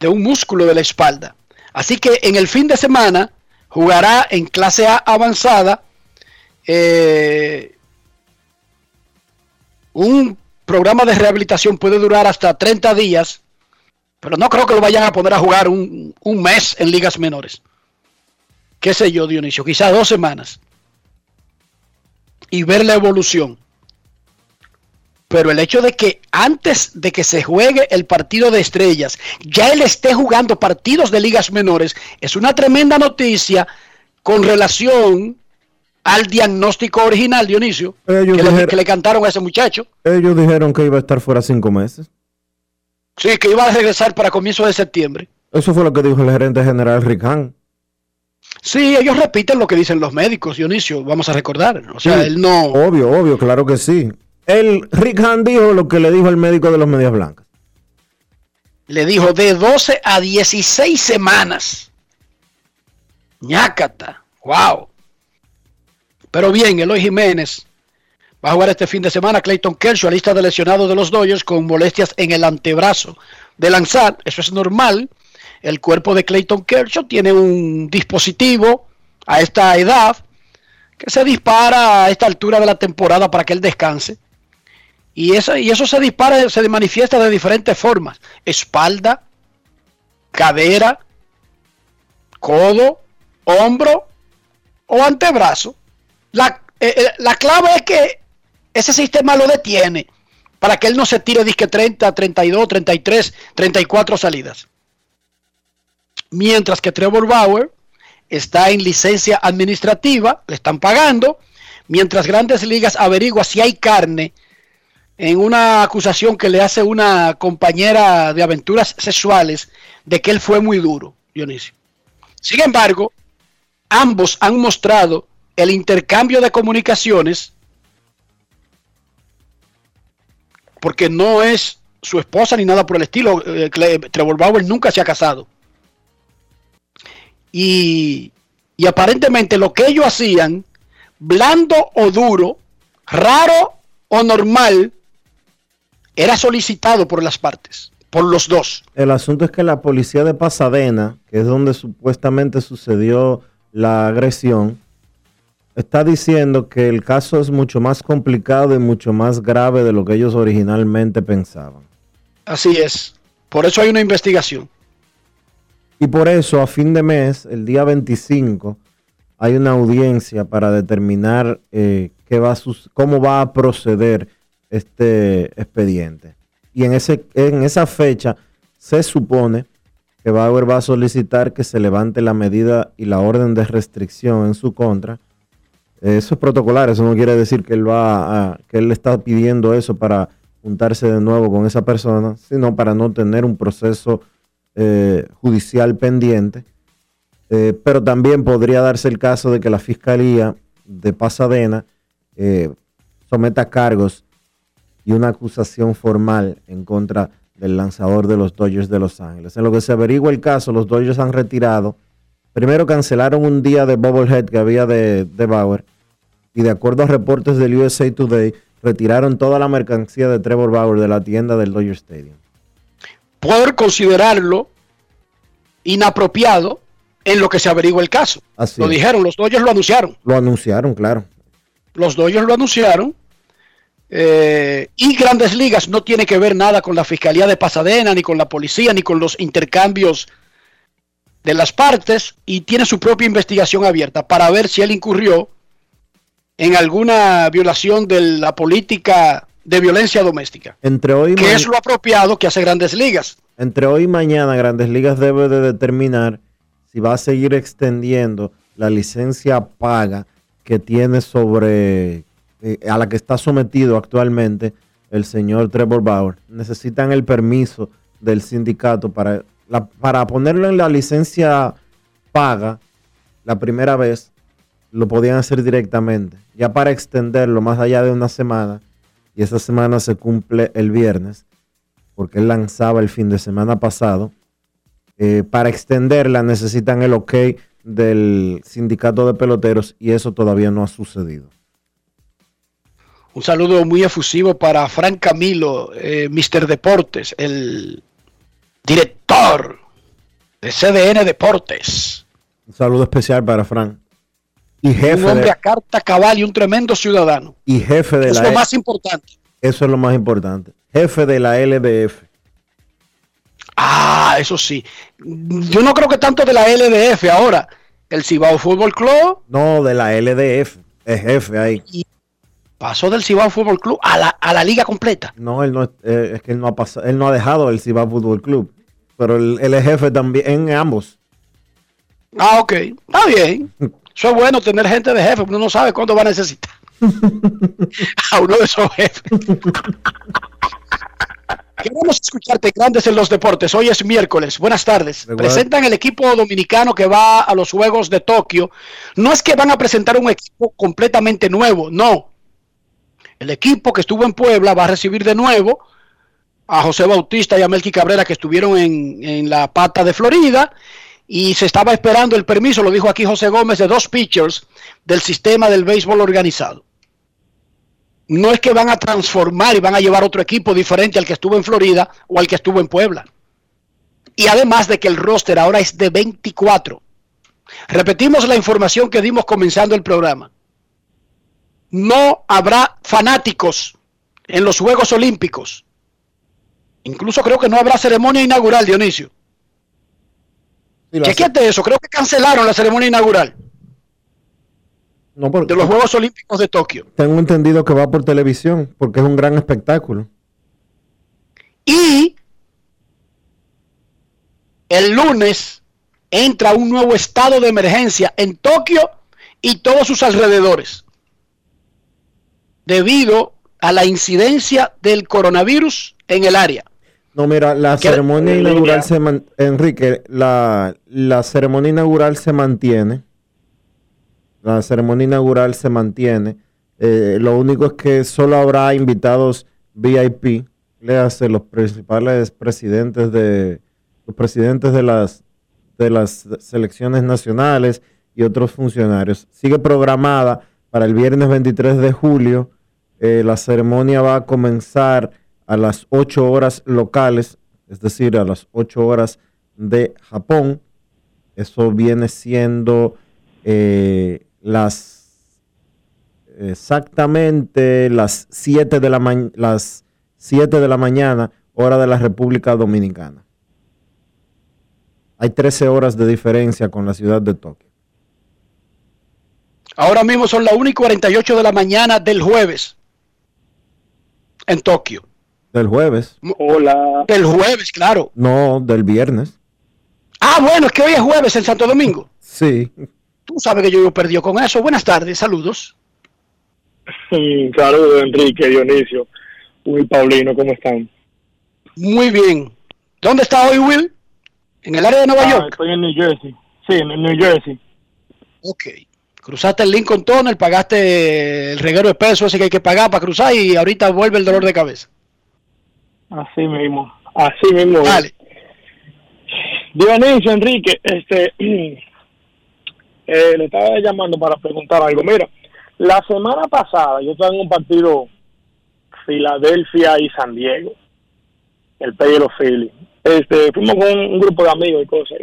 de un músculo de la espalda. Así que en el fin de semana jugará en clase A avanzada eh, un programa de rehabilitación puede durar hasta 30 días, pero no creo que lo vayan a poner a jugar un, un mes en ligas menores. ¿Qué sé yo, Dionisio? Quizás dos semanas. Y ver la evolución. pero el hecho de que antes de que se juegue el partido de estrellas, ya él esté jugando partidos de ligas menores, es una tremenda noticia con relación al diagnóstico original, Dionisio, Ellos que, le, que le cantaron a ese muchacho. Ellos dijeron que iba a estar fuera cinco meses. Sí, que iba a regresar para comienzo de septiembre. Eso fue lo que dijo el gerente general Rick Hahn. Sí, ellos repiten lo que dicen los médicos, Dionisio, vamos a recordar. O sea, Sí, él no... Obvio, obvio, claro que sí. El Rick Hahn dijo lo que le dijo el médico de los Medias Blancas. le dijo de 12 a 16 semanas. ñácata, wow. Pero bien, Eloy Jiménez va a jugar este fin de semana. Clayton Kershaw, lista de lesionados de los Dodgers con molestias en el antebrazo de lanzar. Eso es normal. El cuerpo de Clayton Kershaw tiene un dispositivo a esta edad que se dispara a esta altura de la temporada para que él descanse. Y eso, y eso se dispara, se manifiesta de diferentes formas. Espalda, cadera, codo, hombro o antebrazo. La, eh, eh, la clave es que ese sistema lo detiene para que él no se tire disque 30, 32, 33, 34 salidas. Mientras que Trevor Bauer está en licencia administrativa, le están pagando, mientras Grandes Ligas averigua si hay carne en una acusación que le hace una compañera de aventuras sexuales de que él fue muy duro, Dionisio. Sin embargo, ambos han mostrado el intercambio de comunicaciones porque no es su esposa ni nada por el estilo. Eh, Trevor Bauer nunca se ha casado. Y, y aparentemente lo que ellos hacían, blando o duro, raro o normal, era solicitado por las partes, por los dos. El asunto es que la policía de Pasadena, que es donde supuestamente sucedió la agresión, está diciendo que el caso es mucho más complicado y mucho más grave de lo que ellos originalmente pensaban. Así es. Por eso hay una investigación. Y por eso a fin de mes, el día 25, hay una audiencia para determinar eh, qué va cómo va a proceder este expediente. Y en, ese, en esa fecha se supone que Bauer va a solicitar que se levante la medida y la orden de restricción en su contra. Eso es protocolar, eso no quiere decir que él va a, que él está pidiendo eso para juntarse de nuevo con esa persona, sino para no tener un proceso eh, judicial pendiente. Eh, pero también podría darse el caso de que la Fiscalía de Pasadena eh, someta cargos y una acusación formal en contra del lanzador de los Dodgers de Los Ángeles. En lo que se averigua el caso, los Dodgers han retirado. Primero cancelaron un día de bobblehead que había de, Bauer y de acuerdo a reportes del USA Today, retiraron toda la mercancía de Trevor Bauer de la tienda del Dodger Stadium. Por considerarlo inapropiado en lo que se averigua el caso. Así lo es. dijeron, los Dodgers lo anunciaron. Lo anunciaron, claro. Los Dodgers lo anunciaron. eh, y Grandes Ligas no tiene que ver nada con la Fiscalía de Pasadena, ni con la policía, ni con los intercambios de las partes. Y tiene su propia investigación abierta para ver si él incurrió en alguna violación de la política de violencia doméstica. Entre hoy, Que es lo apropiado que hace Grandes Ligas. entre hoy y mañana, Grandes Ligas debe de determinar si va a seguir extendiendo la licencia paga que tiene sobre eh, a la que está sometido actualmente el señor Trevor Bauer. Necesitan el permiso del sindicato para, la- para ponerlo en la licencia paga la primera vez. Lo podían hacer directamente. Ya para extenderlo más allá de una semana, y esa semana se cumple el viernes, porque él lanzaba el fin de semana pasado. Eh, para extenderla necesitan el ok del sindicato de peloteros y eso todavía no ha sucedido. Un saludo muy efusivo para Frank Camilo, eh, Mr. Deportes, el director de CDN Deportes. Un saludo especial para Frank. Y Un jefe hombre de, a carta cabal y un tremendo ciudadano. y jefe de Es la lo E- más importante. eso es lo más importante. Jefe de la LBF. Ah, eso sí. Yo no creo que tanto de la LDF ahora. El Cibao Fútbol Club, No, de la LDF. Es jefe ahí. Pasó del Cibao Fútbol Club a la, a la liga completa. No, él no, eh, es que él no ha pasado, él no ha dejado el Cibao Fútbol Club. Pero él, él es jefe también en ambos. Ah, ok. Está bien. Eso es bueno tener gente de jefe, uno no sabe cuándo va a necesitar a uno de esos jefes. Queremos escucharte, Grandes en los Deportes. Hoy es miércoles. Buenas tardes. Igual. Presentan el equipo dominicano que va a los Juegos de Tokio. No es que van a presentar un equipo completamente nuevo, no. El equipo que estuvo en Puebla va a recibir de nuevo a José Bautista y a Melqui Cabrera que estuvieron en, en la pata de Florida y se estaba esperando el permiso, lo dijo aquí José Gómez, de dos pitchers del sistema del béisbol organizado. No es que van a transformar y van a llevar otro equipo diferente al que estuvo en Florida o al que estuvo en Puebla. Y además de que el roster ahora es de 24. Repetimos la información que dimos comenzando el programa. No habrá fanáticos en los Juegos Olímpicos. Incluso creo que no habrá ceremonia inaugural, Dionisio. Chequete eso, creo que cancelaron la ceremonia inaugural no, de los Juegos Olímpicos de Tokio. tengo entendido que va por televisión, porque es un gran espectáculo. Y el lunes entra un nuevo estado de emergencia en Tokio y todos sus alrededores, debido a la incidencia del coronavirus en el área. No, mira, la ¿Qué- ceremonia inaugural se man- Enrique, la, la ceremonia inaugural se mantiene. La ceremonia inaugural se mantiene. Eh, lo único es que solo habrá invitados VIP, le hace los principales presidentes de los presidentes de las de las selecciones nacionales y otros funcionarios. Sigue programada para el viernes 23 de julio. Eh, la ceremonia va a comenzar a las 8 horas locales, es decir, a las 8 horas de Japón. Eso viene siendo eh, las exactamente las 7 de la las 7 de la mañana, hora de la República Dominicana. Hay 13 horas de diferencia con la ciudad de Tokio. Ahora mismo son las 1 y 48 de la mañana del jueves en Tokio. Del jueves, Hola. Del jueves, claro. no del viernes. Ah, bueno, es que hoy es jueves en Santo Domingo. Sí, Tú sabes que yo vivo perdido con eso. Buenas tardes, saludos. Saludos, Enrique, Dionisio, Will Paulino, ¿cómo están? Muy bien. ¿Dónde está hoy Will? ¿En el área de Nueva Ah, York? estoy en New Jersey. Sí, en New Jersey. Ok. Cruzaste el Lincoln Tunnel, pagaste el reguero de peso ese que hay que pagar para cruzar y ahorita vuelve el dolor de cabeza. Así mismo. Así mismo. Dale. Dionisio, Enrique, este, eh, le estaba llamando para preguntar algo. Mira, la semana pasada yo estaba en un partido Filadelfia y San Diego, el Pay de los Phillies. Este, fuimos con un grupo de amigos y cosas.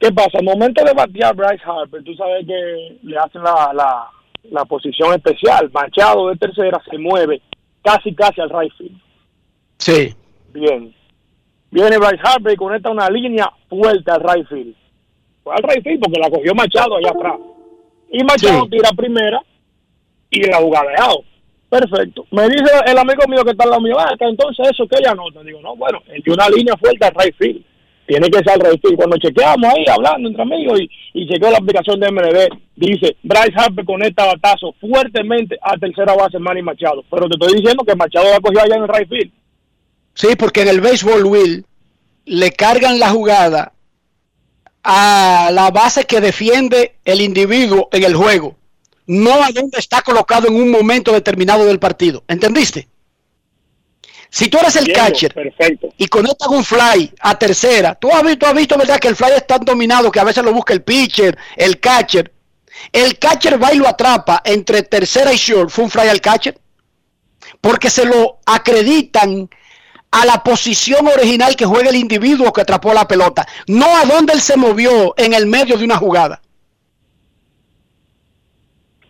¿Qué pasa? Al momento de batear Bryce Harper, tú sabes que le hacen la, la, la posición especial. Machado de tercera se mueve casi, casi al right field. Sí. Bien. Viene Bryce Harper y conecta una línea fuerte al right field. Fue al right field porque la cogió Machado allá atrás. Y Machado Sí. tira primera y la jugada de out. Perfecto. Me dice el amigo mío que está al lado mío, ah, entonces eso que ella nota. Digo, no, bueno, él dio una línea fuerte al right field. Tiene que ser al right field. Cuando chequeamos ahí, hablando entre amigos, y, y chequeo la aplicación de MLB, dice, Bryce Harper conecta batazo fuertemente a tercera base Manny Machado. Pero te estoy diciendo que Machado la cogió allá en el right field. Sí, porque en el béisbol, Will, le cargan la jugada a la base que defiende el individuo en el juego, no a donde está colocado en un momento determinado del partido. ¿Entendiste? Si tú eres el catcher Perfecto. y conectas un fly a tercera, tú has visto, has visto, ¿verdad? Que el fly es tan dominado que a veces lo busca el pitcher, el catcher. El catcher va y lo atrapa entre tercera y short. Fue un fly al catcher. Porque se lo acreditan a la posición original que juega el individuo que atrapó la pelota, no a dónde él se movió en el medio de una jugada.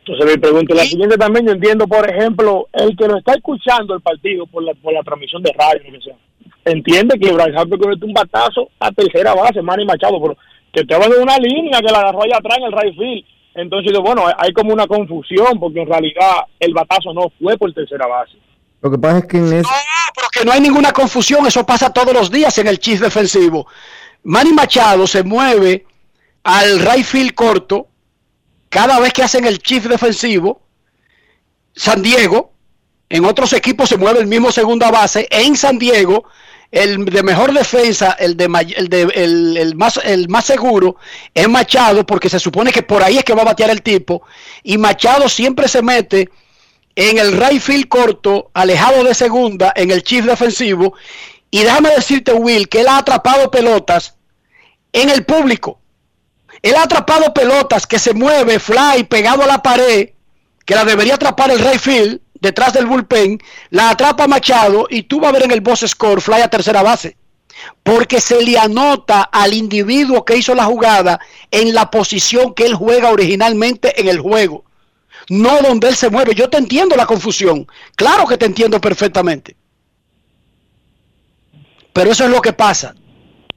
Entonces mi pregunta es la siguiente también, yo entiendo, por ejemplo, el que lo está escuchando el partido por la, por la transmisión de radio, lo que sea, entiende que Bryce Harper conectó un batazo a tercera base, Manny Machado, pero que te hablando de una línea que la agarró allá atrás en el right field Entonces, bueno, hay como una confusión porque en realidad el batazo no fue por tercera base. Lo que pasa es que en ese... No, pero que no hay ninguna confusión, eso pasa todos los días en el chis defensivo. Manny Machado se mueve al right field corto cada vez que hacen el chief defensivo. San Diego, en otros equipos se mueve el mismo segunda base. En San Diego, el de mejor defensa, el, de, el, de- el- el más, el más seguro, es Machado, porque se supone que por ahí es que va a batear el tipo. Y Machado siempre se mete en el right field corto, alejado de segunda, en el chief defensivo. Y déjame decirte, Will, que él ha atrapado pelotas en el público. Él ha atrapado pelotas que se mueve, fly, pegado a la pared, que la debería atrapar el right field, detrás del bullpen, la atrapa Machado y tú vas a ver en el boss score fly a tercera base. Porque se le anota al individuo que hizo la jugada en la posición que él juega originalmente en el juego. No donde él se mueve. Yo te entiendo la confusión. Claro que te entiendo perfectamente. Pero eso es lo que pasa.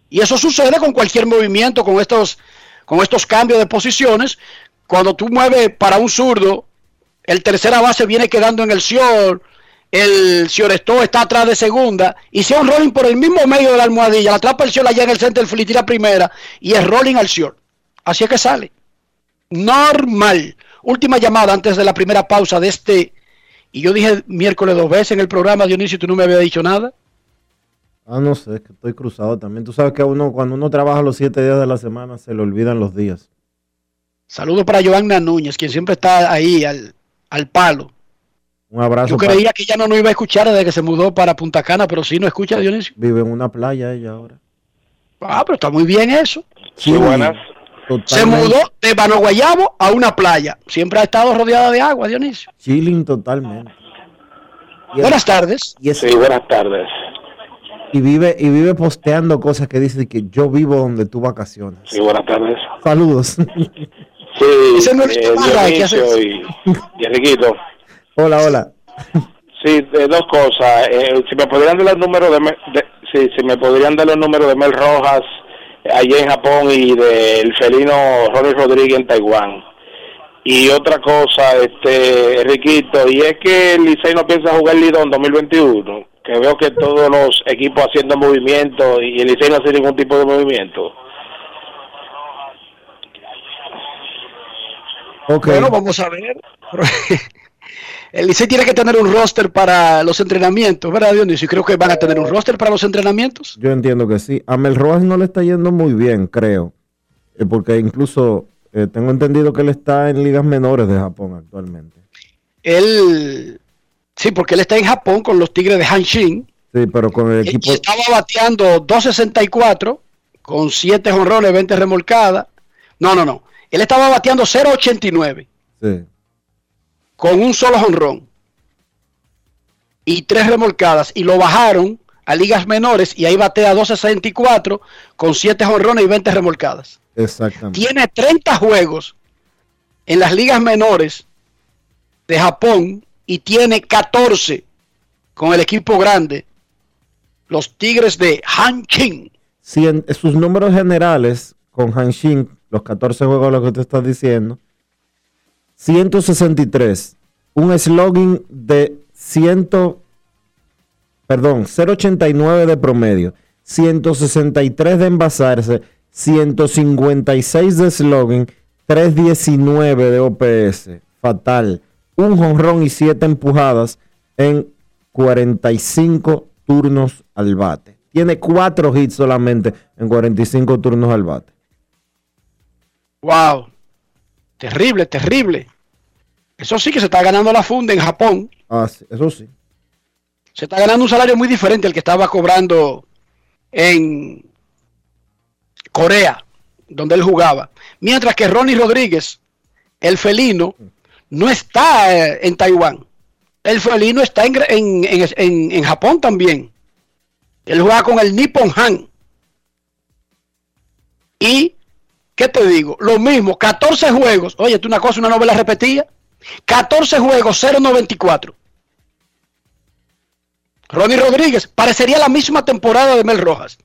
Y eso sucede con cualquier movimiento, con estos, con estos cambios de posiciones. Cuando tú mueves para un zurdo, el tercera base viene quedando en el short, el shortstop está atrás de segunda, y si un rolling por el mismo medio de la almohadilla, la atrapa el short allá en el center field y tira primera, y es rolling al short. Así es que sale. Normal. Última llamada antes de la primera pausa de este. Y yo dije miércoles dos veces en el programa, Dionisio, y tú no me habías dicho nada. Ah, no sé, es que estoy cruzado también. Tú sabes que a uno, cuando uno trabaja los siete días de la semana, se le olvidan los días. Saludos para Joanna Núñez, quien siempre está ahí al, al palo. Un abrazo. Yo creía que ya no nos iba a escuchar desde que se mudó para Punta Cana, pero sí no escucha Dionisio. Vive en una playa ella ahora. Ah, pero está muy bien eso. Sí, Se totalmente. mudó de Bano Guayabo a una playa. Siempre ha estado rodeada de agua, Dionisio. Chilling totalmente. Y es- Buenas tardes. Y, es- Sí, buenas tardes. y vive y vive posteando cosas que dice que yo vivo donde tú vacaciones. Sí, buenas tardes. Saludos. Sí, Ese no es eh, y, y Enriquito. hola, hola. Sí, eh, dos cosas. Eh, si me podrían dar los números de, Mel- de- sí, si me podrían dar los números de Mel Rojas allá en Japón y del felino Ronnie Rodríguez en Taiwán. Y otra cosa, este, Enriquito, y es que el Licey no piensa jugar Lidón 2021, que veo que todos los equipos haciendo movimiento y el Licey no hace ningún tipo de movimiento. Ok. Bueno, vamos a ver. El Licey tiene que tener un roster para los entrenamientos, ¿verdad, Dionisio? Y creo que van a tener un roster para los entrenamientos. Yo entiendo que sí. A Mel Rojas no le está yendo muy bien, creo. Eh, porque incluso eh, tengo entendido que él está en ligas menores de Japón actualmente. Él, sí, porque él está en Japón con los Tigres de Hanshin. Sí, pero con el Y equipo. estaba bateando 2.64 con 7 jonrones, 20 remolcadas. No, no, no. Él estaba bateando 0.89 Sí. Con un solo jonrón y tres remolcadas y lo bajaron a ligas menores y ahí batea 2.64 con 7 jonrones y 20 remolcadas. Exactamente. Tiene 30 juegos en las ligas menores de Japón y tiene 14 con el equipo grande, los Tigres de Hanshin. Cien- sus números generales con Hanshin, los 14 juegos lo que tú estás diciendo, 163, un slogan de 100, perdón, 0.89 de promedio, 163 de envasarse, 156 de slogan, 319 de OPS, fatal, un jonrón y 7 empujadas en 45 turnos al bate. Tiene 4 hits solamente en 45 turnos al bate. Wow. Terrible, terrible. Eso sí que se está ganando la funda en Japón. Ah, sí, eso sí. Se está ganando un salario muy diferente al que estaba cobrando en Corea, donde él jugaba. Mientras que Ronnie Rodríguez, el felino, no está eh, en Taiwán. El felino está en, en- en- en- en Japón también. Él juega con el Nippon Han. Y, ¿qué te digo? Lo mismo, 14 juegos. Oye, tú una cosa, una novela repetida. 14 juegos, 0.94. Ronnie Rodríguez, parecería la misma temporada de Mel Rojas.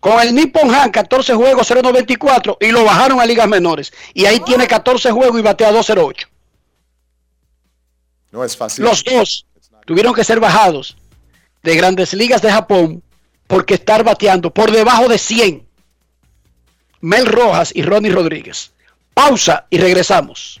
Con el Nippon Han, 14 juegos, 0.94 y lo bajaron a ligas menores. Y ahí tiene 14 juegos y batea 2.08. No es fácil. Los dos tuvieron que ser bajados de grandes ligas de Japón porque estar bateando por debajo de 100. Mel Rojas y Ronnie Rodríguez. Pausa y regresamos.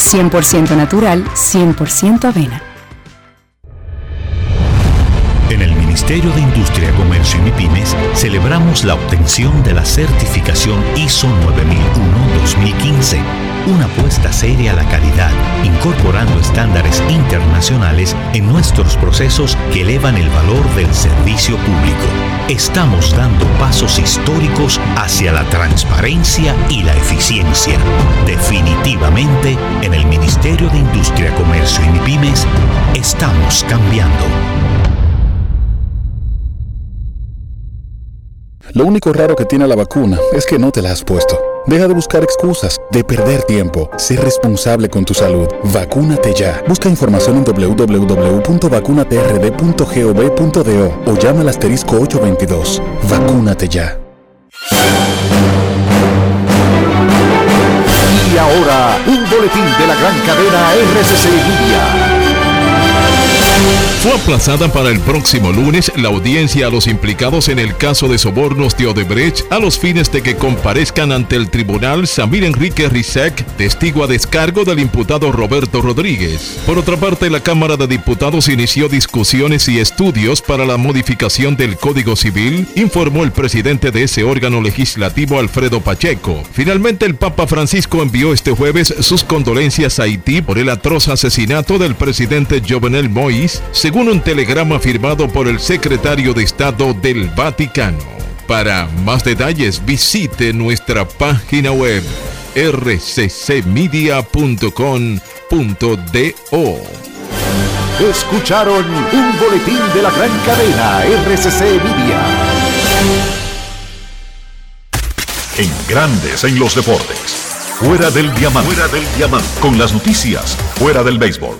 100% natural, 100% avena. En el Ministerio de Industria, Comercio y MIPIMES celebramos la obtención de la certificación ISO 9001-2015, una apuesta seria a la calidad, incorporando estándares internacionales en nuestros procesos que elevan el valor del servicio público. Estamos dando pasos históricos hacia la transparencia y la eficiencia. Definitivamente, en el Ministerio de Industria, Comercio y MIPIMES, estamos cambiando. Lo único raro que tiene la vacuna es que no te la has puesto. Deja de buscar excusas, de perder tiempo. Sé responsable con tu salud. Vacúnate ya. Busca información en www.vacunatrd.gov.do o llama al asterisco 822. Vacúnate ya. Y ahora, un boletín de la gran cadena RCC Media. Fue aplazada para el próximo lunes la audiencia a los implicados en el caso de sobornos de Odebrecht a los fines de que comparezcan ante el tribunal Samir Enrique Rizek, testigo a descargo del imputado Roberto Rodríguez. Por otra parte, la Cámara de Diputados inició discusiones y estudios para la modificación del Código Civil, informó el presidente de ese órgano legislativo Alfredo Pacheco. Finalmente, el Papa Francisco envió este jueves sus condolencias a Haití por el atroz asesinato del presidente Jovenel Moïse, según un telegrama firmado por el secretario de Estado del Vaticano. Para más detalles visite nuestra página web rccmedia.com.do. Escucharon un boletín de la gran cadena RCC Media. En Grandes en los deportes. Fuera del diamante. Fuera del. Con las noticias. Fuera del béisbol.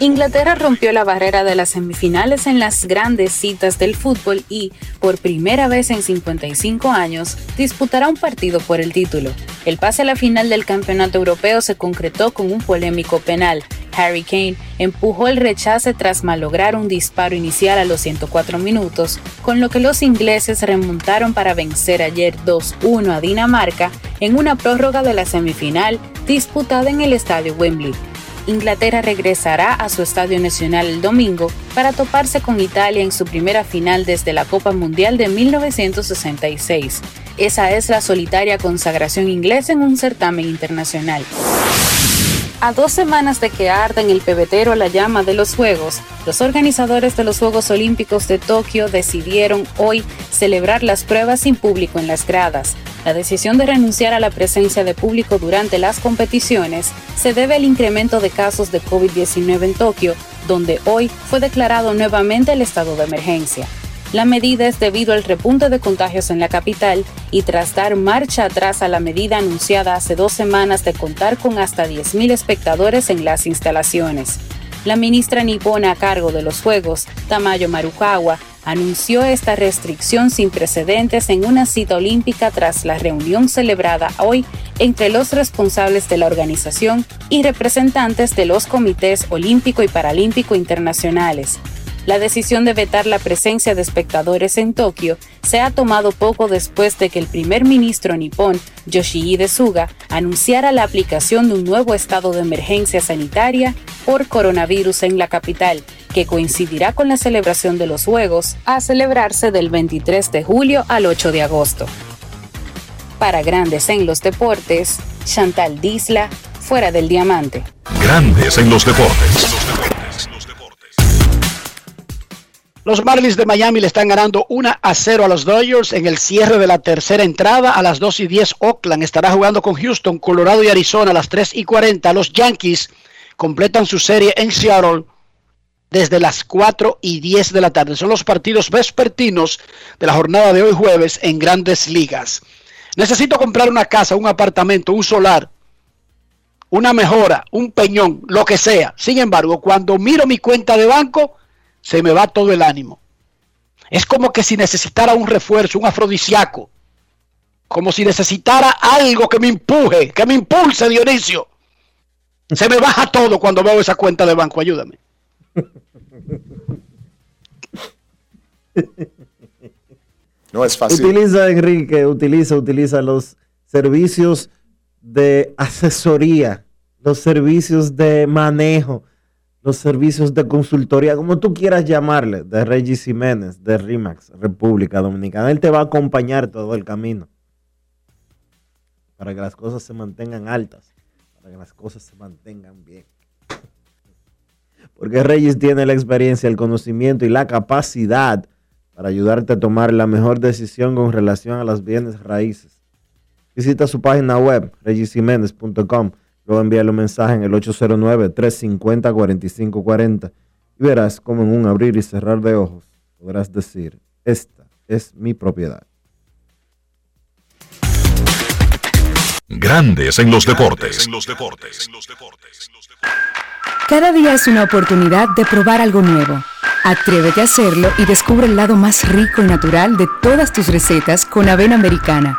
Inglaterra rompió la barrera de las semifinales en las grandes citas del fútbol y, por primera vez en 55 años, disputará un partido por el título. El pase a la final del campeonato europeo se concretó con un polémico penal. Harry Kane empujó el rechace tras malograr un disparo inicial a los 104 minutos, con lo que los ingleses remontaron para vencer ayer 2-1 a Dinamarca en una prórroga de la semifinal disputada en el estadio Wembley. Inglaterra regresará a su estadio nacional el domingo para toparse con Italia en su primera final desde la Copa Mundial de 1966. Esa es la solitaria consagración inglesa en un certamen internacional. A dos semanas de que arda en el pebetero la llama de los Juegos, los organizadores de los Juegos Olímpicos de Tokio decidieron hoy celebrar las pruebas sin público en las gradas. La decisión de renunciar a la presencia de público durante las competiciones se debe al incremento de casos de COVID-19 en Tokio, donde hoy fue declarado nuevamente el estado de emergencia. La medida es debido al repunte de contagios en la capital y tras dar marcha atrás a la medida anunciada hace dos semanas de contar con hasta 10.000 espectadores en las instalaciones. La ministra nipona a cargo de los Juegos, Tamayo Marukawa, anunció esta restricción sin precedentes en una cita olímpica tras la reunión celebrada hoy entre los responsables de la organización y representantes de los comités olímpico y paralímpico internacionales. La decisión de vetar la presencia de espectadores en Tokio se ha tomado poco después de que el primer ministro nipón, Yoshihide Suga, anunciara la aplicación de un nuevo estado de emergencia sanitaria por coronavirus en la capital, que coincidirá con la celebración de los Juegos, a celebrarse del 23 de julio al 8 de agosto. Para Grandes en los Deportes, Chantal Disla, fuera del diamante. Grandes en los deportes. Los Marlins de Miami le están ganando 1 a 0 a los Dodgers en el cierre de la tercera entrada. A las 2 y 10 Oakland estará jugando con Houston, Colorado y Arizona a las 3 y 40. Los Yankees completan su serie en Seattle desde las 4 y 10 de la tarde. Son los partidos vespertinos de la jornada de hoy jueves en grandes ligas. Necesito comprar una casa, un apartamento, un solar, una mejora, un peñón, lo que sea. Sin embargo, cuando miro mi cuenta de banco, se me va todo el ánimo. Es como que si necesitara un refuerzo, un afrodisíaco. Como si necesitara algo que me empuje, que me impulse, Dionisio. Se me baja todo cuando veo esa cuenta de banco. Ayúdame. No es fácil. Utiliza, Enrique, utiliza, utiliza los servicios de asesoría, los servicios de manejo, los servicios de consultoría, como tú quieras llamarle, de Regis Jiménez, de RIMAX, República Dominicana. Él te va a acompañar todo el camino para que las cosas se mantengan altas, para que las cosas se mantengan bien. Porque Regis tiene la experiencia, el conocimiento y la capacidad para ayudarte a tomar la mejor decisión con relación a las bienes raíces. Visita su página web, regisjiménez.com Luego envíale un mensaje en el 809-350-4540 y verás cómo en un abrir y cerrar de ojos podrás decir, esta es mi propiedad. Grandes en los deportes. Cada día es una oportunidad de probar algo nuevo. Atrévete a hacerlo y descubre el lado más rico y natural de todas tus recetas con avena americana.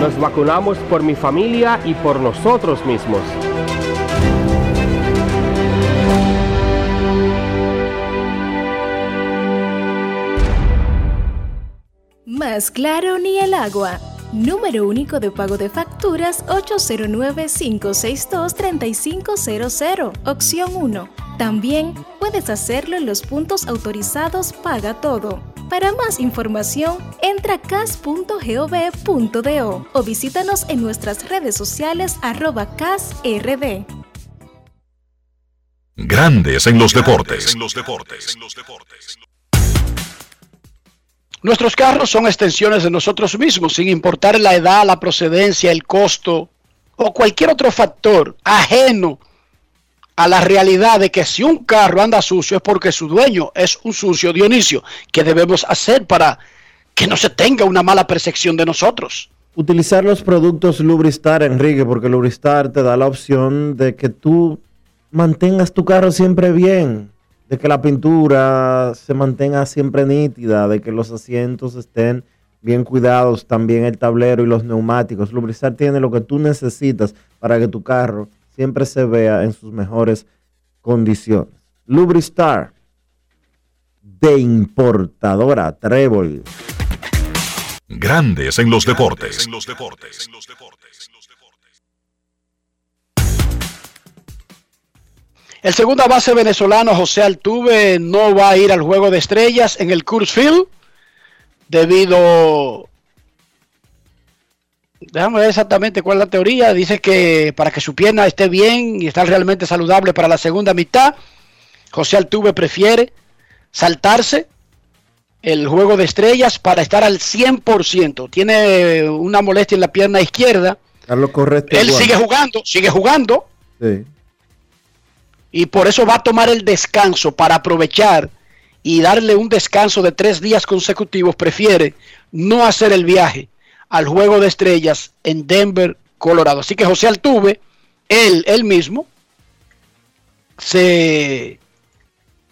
Nos vacunamos por mi familia y por nosotros mismos. Más claro ni el agua. Número único de pago de facturas 809-562-3500, opción 1. También puedes hacerlo en los puntos autorizados Paga Todo. Para más información, entra a cas.gov.do o visítanos en nuestras redes sociales arroba casrd. Grandes en los deportes. Nuestros carros son extensiones de nosotros mismos, sin importar la edad, la procedencia, el costo o cualquier otro factor ajeno a la realidad de que si un carro anda sucio es porque su dueño es un sucio Dionisio. ¿Qué debemos hacer para que no se tenga una mala percepción de nosotros? Utilizar los productos Lubristar, Enrique, porque Lubristar te da la opción de que tú mantengas tu carro siempre bien, de que la pintura se mantenga siempre nítida, de que los asientos estén bien cuidados, también el tablero y los neumáticos. Lubristar tiene lo que tú necesitas para que tu carro siempre se vea en sus mejores condiciones. Lubristar de importadora Trébol. Grandes en los deportes. El segundo base venezolano José Altuve no va a ir al juego de estrellas en el Coors Field debido déjame ver exactamente cuál es la teoría. Dice que para que su pierna esté bien y esté realmente saludable para la segunda mitad, José Altuve prefiere saltarse el juego de estrellas para estar al 100%. Tiene una molestia en la pierna izquierda. lo correcto. Él sigue jugando, sigue jugando. Sí. Y por eso va a tomar el descanso para aprovechar y darle un descanso de tres días consecutivos. Prefiere no hacer el viaje al juego de estrellas en Denver, Colorado. Así que José Altuve, él, él mismo, se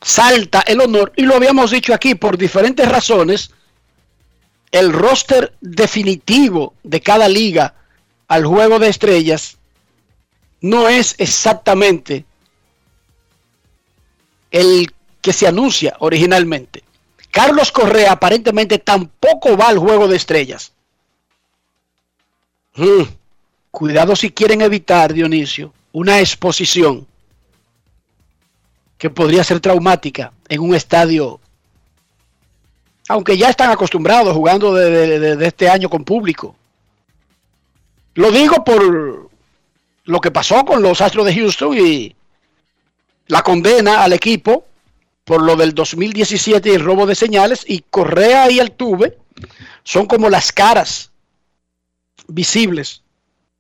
salta el honor, y lo habíamos dicho aquí por diferentes razones, el roster definitivo de cada liga al juego de estrellas no es exactamente el que se anuncia originalmente. Carlos Correa aparentemente tampoco va al juego de estrellas. Cuidado si quieren evitar, Dionisio, una exposición que podría ser traumática en un estadio, aunque ya están acostumbrados jugando de, este año con público. Lo digo por lo que pasó con los Astros de Houston y la condena al equipo por lo del 2017 y el robo de señales y Correa y Altuve son como las caras visibles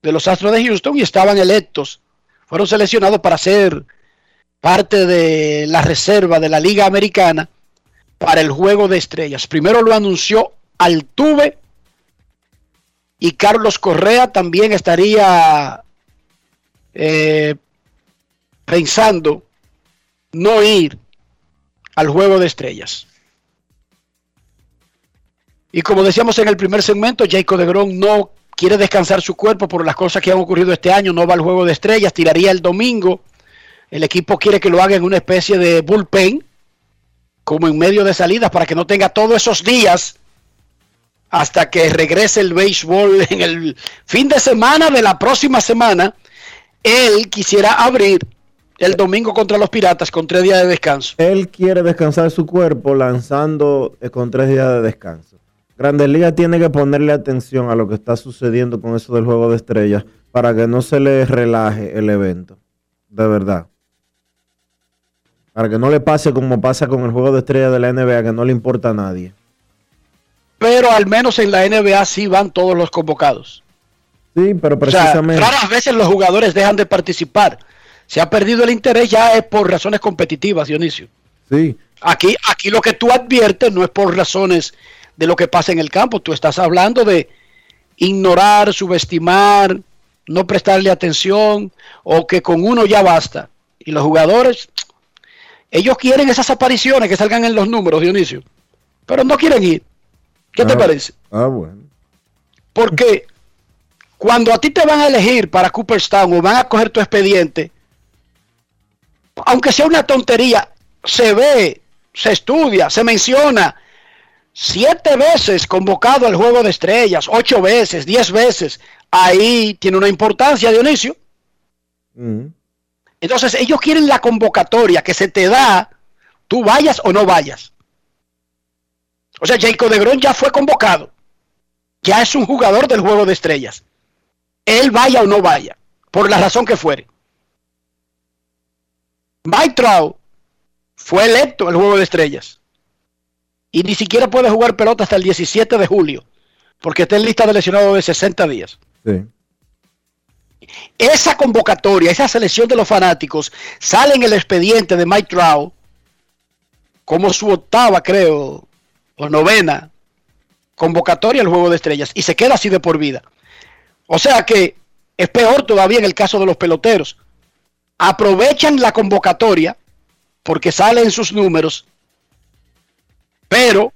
de los Astros de Houston y estaban electos, fueron seleccionados para ser parte de la reserva de la Liga Americana para el Juego de Estrellas. Primero lo anunció Altuve y Carlos Correa también estaría eh, pensando no ir al Juego de Estrellas. Y como decíamos en el primer segmento, Jacob de Gron no quiere descansar su cuerpo por las cosas que han ocurrido este año, no va al Juego de Estrellas, tiraría el domingo el equipo quiere que lo haga en una especie de bullpen, como en medio de salidas, para que no tenga todos esos días hasta que regrese el béisbol en el fin de semana de la próxima semana. Él quisiera abrir el domingo contra los Piratas con tres días de descanso. Él quiere descansar su cuerpo lanzando eh, con tres días de descanso. Grandes Ligas tiene que ponerle atención a lo que está sucediendo con eso del juego de estrellas para que no se le relaje el evento. De verdad. Para que no le pase como pasa con el juego de estrella de la NBA, que no le importa a nadie. Pero al menos en la NBA sí van todos los convocados. Sí, pero precisamente. raras veces los jugadores dejan de participar. Se ha perdido el interés ya es por razones competitivas, Dionisio. Sí. Aquí, aquí lo que tú adviertes no es por razones de lo que pasa en el campo. Tú estás hablando de ignorar, subestimar, no prestarle atención o que con uno ya basta. Y los jugadores, ellos quieren esas apariciones que salgan en los números, Dionisio, pero no quieren ir. ¿Qué te Ah, parece? Ah, bueno. Porque cuando a ti te van a elegir para Cooperstown o van a coger tu expediente, aunque sea una tontería, se ve, se estudia, se menciona siete veces convocado al juego de estrellas, ocho veces, diez veces. Ahí tiene una importancia, Dionisio. Mm. Entonces ellos quieren la convocatoria que se te da, tú vayas o no vayas. O sea, Jacob de ya fue convocado. Ya es un jugador del juego de estrellas. Él vaya o no vaya, por la razón que fuere. Mike Trout fue electo al juego de estrellas. Y ni siquiera puede jugar pelota hasta el 17 de julio, porque está en lista de lesionados de 60 días. Sí. esa convocatoria, esa selección de los fanáticos, sale en el expediente de Mike Trout como su octava, creo, o novena convocatoria al juego de estrellas y se queda así de por vida. O sea que es peor todavía en el caso de los peloteros. Aprovechan la convocatoria porque salen sus números, pero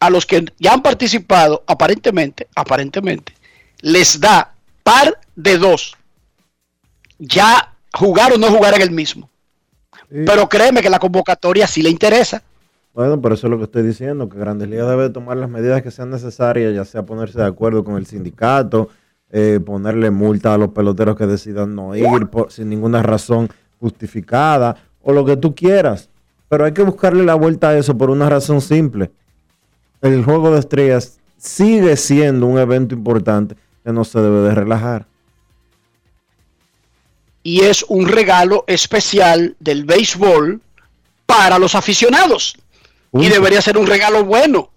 a los que ya han participado, aparentemente, aparentemente, les da par de dos. Ya jugar o no jugar en el mismo. Pero créeme que la convocatoria sí le interesa. Bueno, por eso es lo que estoy diciendo, que Grandes Ligas debe tomar las medidas que sean necesarias, ya sea ponerse de acuerdo con el sindicato, eh, ponerle multa a los peloteros que decidan no ir por, sin ninguna razón justificada, o lo que tú quieras. Pero hay que buscarle la vuelta a eso por una razón simple. El juego de estrellas sigue siendo un evento importante que no se debe de relajar. Y es un regalo especial del béisbol para los aficionados. Y debería ser un regalo bueno.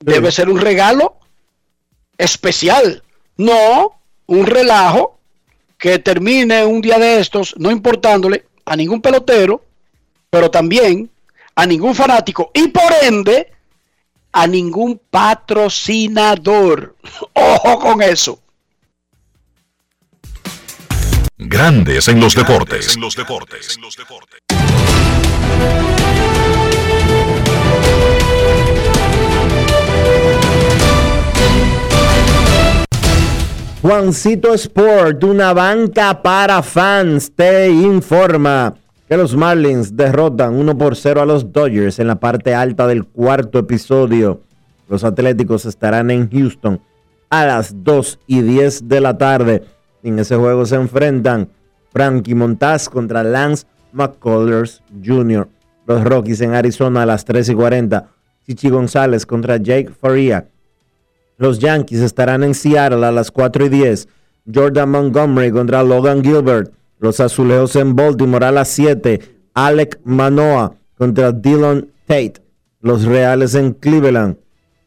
Debe ser un regalo especial. No un relajo que termine un día de estos, no importándole a ningún pelotero, pero también a ningún fanático y por ende a ningún patrocinador. Ojo con eso. Grandes en los deportes. En los deportes. Juancito Sport, una banca para fans, te informa que los Marlins derrotan 1 por 0 a los Dodgers en la parte alta del cuarto episodio. Los Atléticos estarán en Houston a las 2 y 10 de la tarde. En ese juego se enfrentan Frankie Montaz contra Lance McCullers Jr. Los Rockies en Arizona a las 3 y 40. Chichi González contra Jake Faria. Los Yankees estarán en Seattle a las 4 y 10. Jordan Montgomery contra Logan Gilbert. Los Azulejos en Baltimore a las 7. Alec Manoa contra Dylan Tate. Los Reales en Cleveland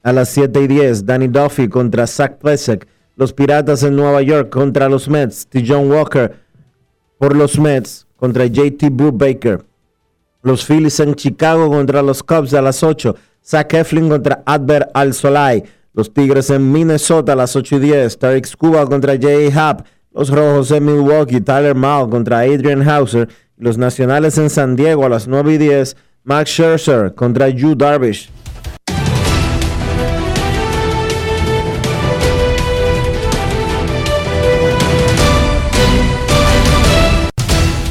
a las 7 y 10. Danny Duffy contra Zach Plesek. Los Piratas en Nueva York contra los Mets. T. John Walker por los Mets contra JT Baker. Los Phillies en Chicago contra los Cubs a las 8. Zach Eflin contra Adver Al Solai. Los Tigres en Minnesota a las 8 y 10. Tarek Scuba contra Jay Happ. Los Rojos en Milwaukee. Tyler Mal contra Adrian Hauser. Los Nacionales en San Diego a las 9 y 10. Max Scherzer contra Yu Darvish.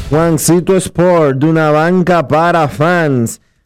Juancito Sport, de una banca para fans.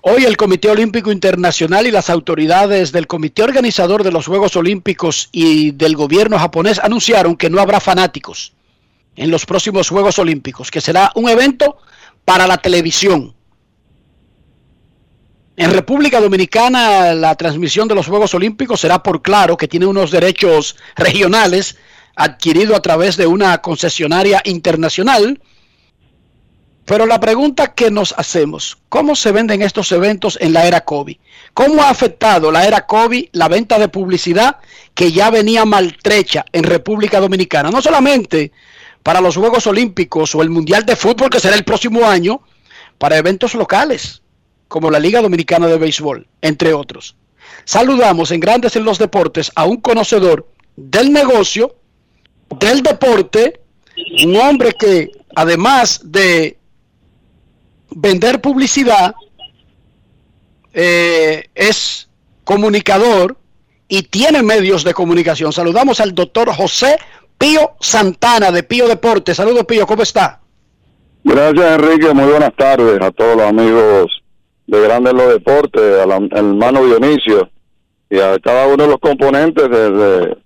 Hoy el Comité Olímpico Internacional y las autoridades del Comité Organizador de los Juegos Olímpicos y del gobierno japonés anunciaron que no habrá fanáticos en los próximos Juegos Olímpicos, que será un evento para la televisión. En República Dominicana la transmisión de los Juegos Olímpicos será por claro que tiene unos derechos regionales adquirido a través de una concesionaria internacional. Pero la pregunta que nos hacemos, ¿cómo se venden estos eventos en la era COVID? ¿Cómo ha afectado la era COVID la venta de publicidad que ya venía maltrecha en República Dominicana? No solamente para los Juegos Olímpicos o el Mundial de Fútbol que será el próximo año, para eventos locales como la Liga Dominicana de Béisbol, entre otros. Saludamos en Grandes en los Deportes a un conocedor del negocio del deporte, un hombre que además de vender publicidad, eh, es comunicador y tiene medios de comunicación. Saludamos al doctor José Pío Santana de Pío Deporte. Saludos Pío, ¿cómo está? Gracias Enrique, muy buenas tardes a todos los amigos de Grandes los Deportes, al hermano Dionisio y a cada uno de los componentes de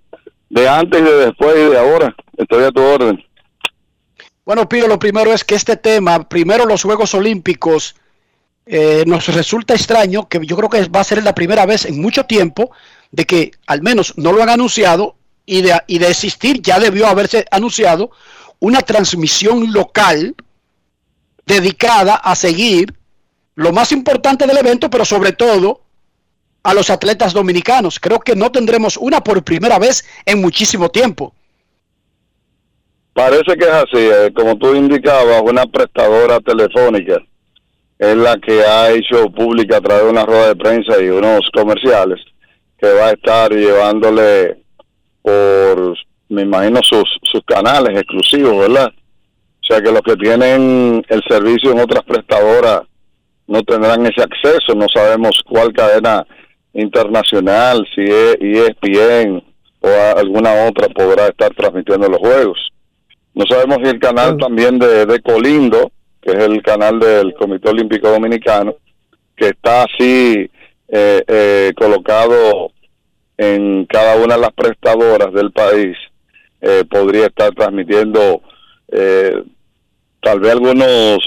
de antes y de después y de ahora. Estoy a tu orden. Bueno, Piro, lo primero es que este tema, primero los Juegos Olímpicos, eh, nos resulta extraño, que yo creo que va a ser la primera vez en mucho tiempo de que al menos no lo han anunciado y de, y de existir ya debió haberse anunciado una transmisión local dedicada a seguir lo más importante del evento, pero sobre todo a los atletas dominicanos. Creo que no tendremos una por primera vez en muchísimo tiempo. Parece que es así, eh, como tú indicabas, una prestadora telefónica es la que ha hecho pública a través de una rueda de prensa y unos comerciales que va a estar llevándole por, me imagino, sus, sus canales exclusivos, ¿verdad? O sea que los que tienen el servicio en otras prestadoras no tendrán ese acceso, no sabemos cuál cadena internacional, si es ESPN o alguna otra podrá estar transmitiendo los juegos. No sabemos si el canal también de, de Colindo, que es el canal del Comité Olímpico Dominicano, que está así eh, eh, colocado en cada una de las prestadoras del país, eh, podría estar transmitiendo tal vez algunos,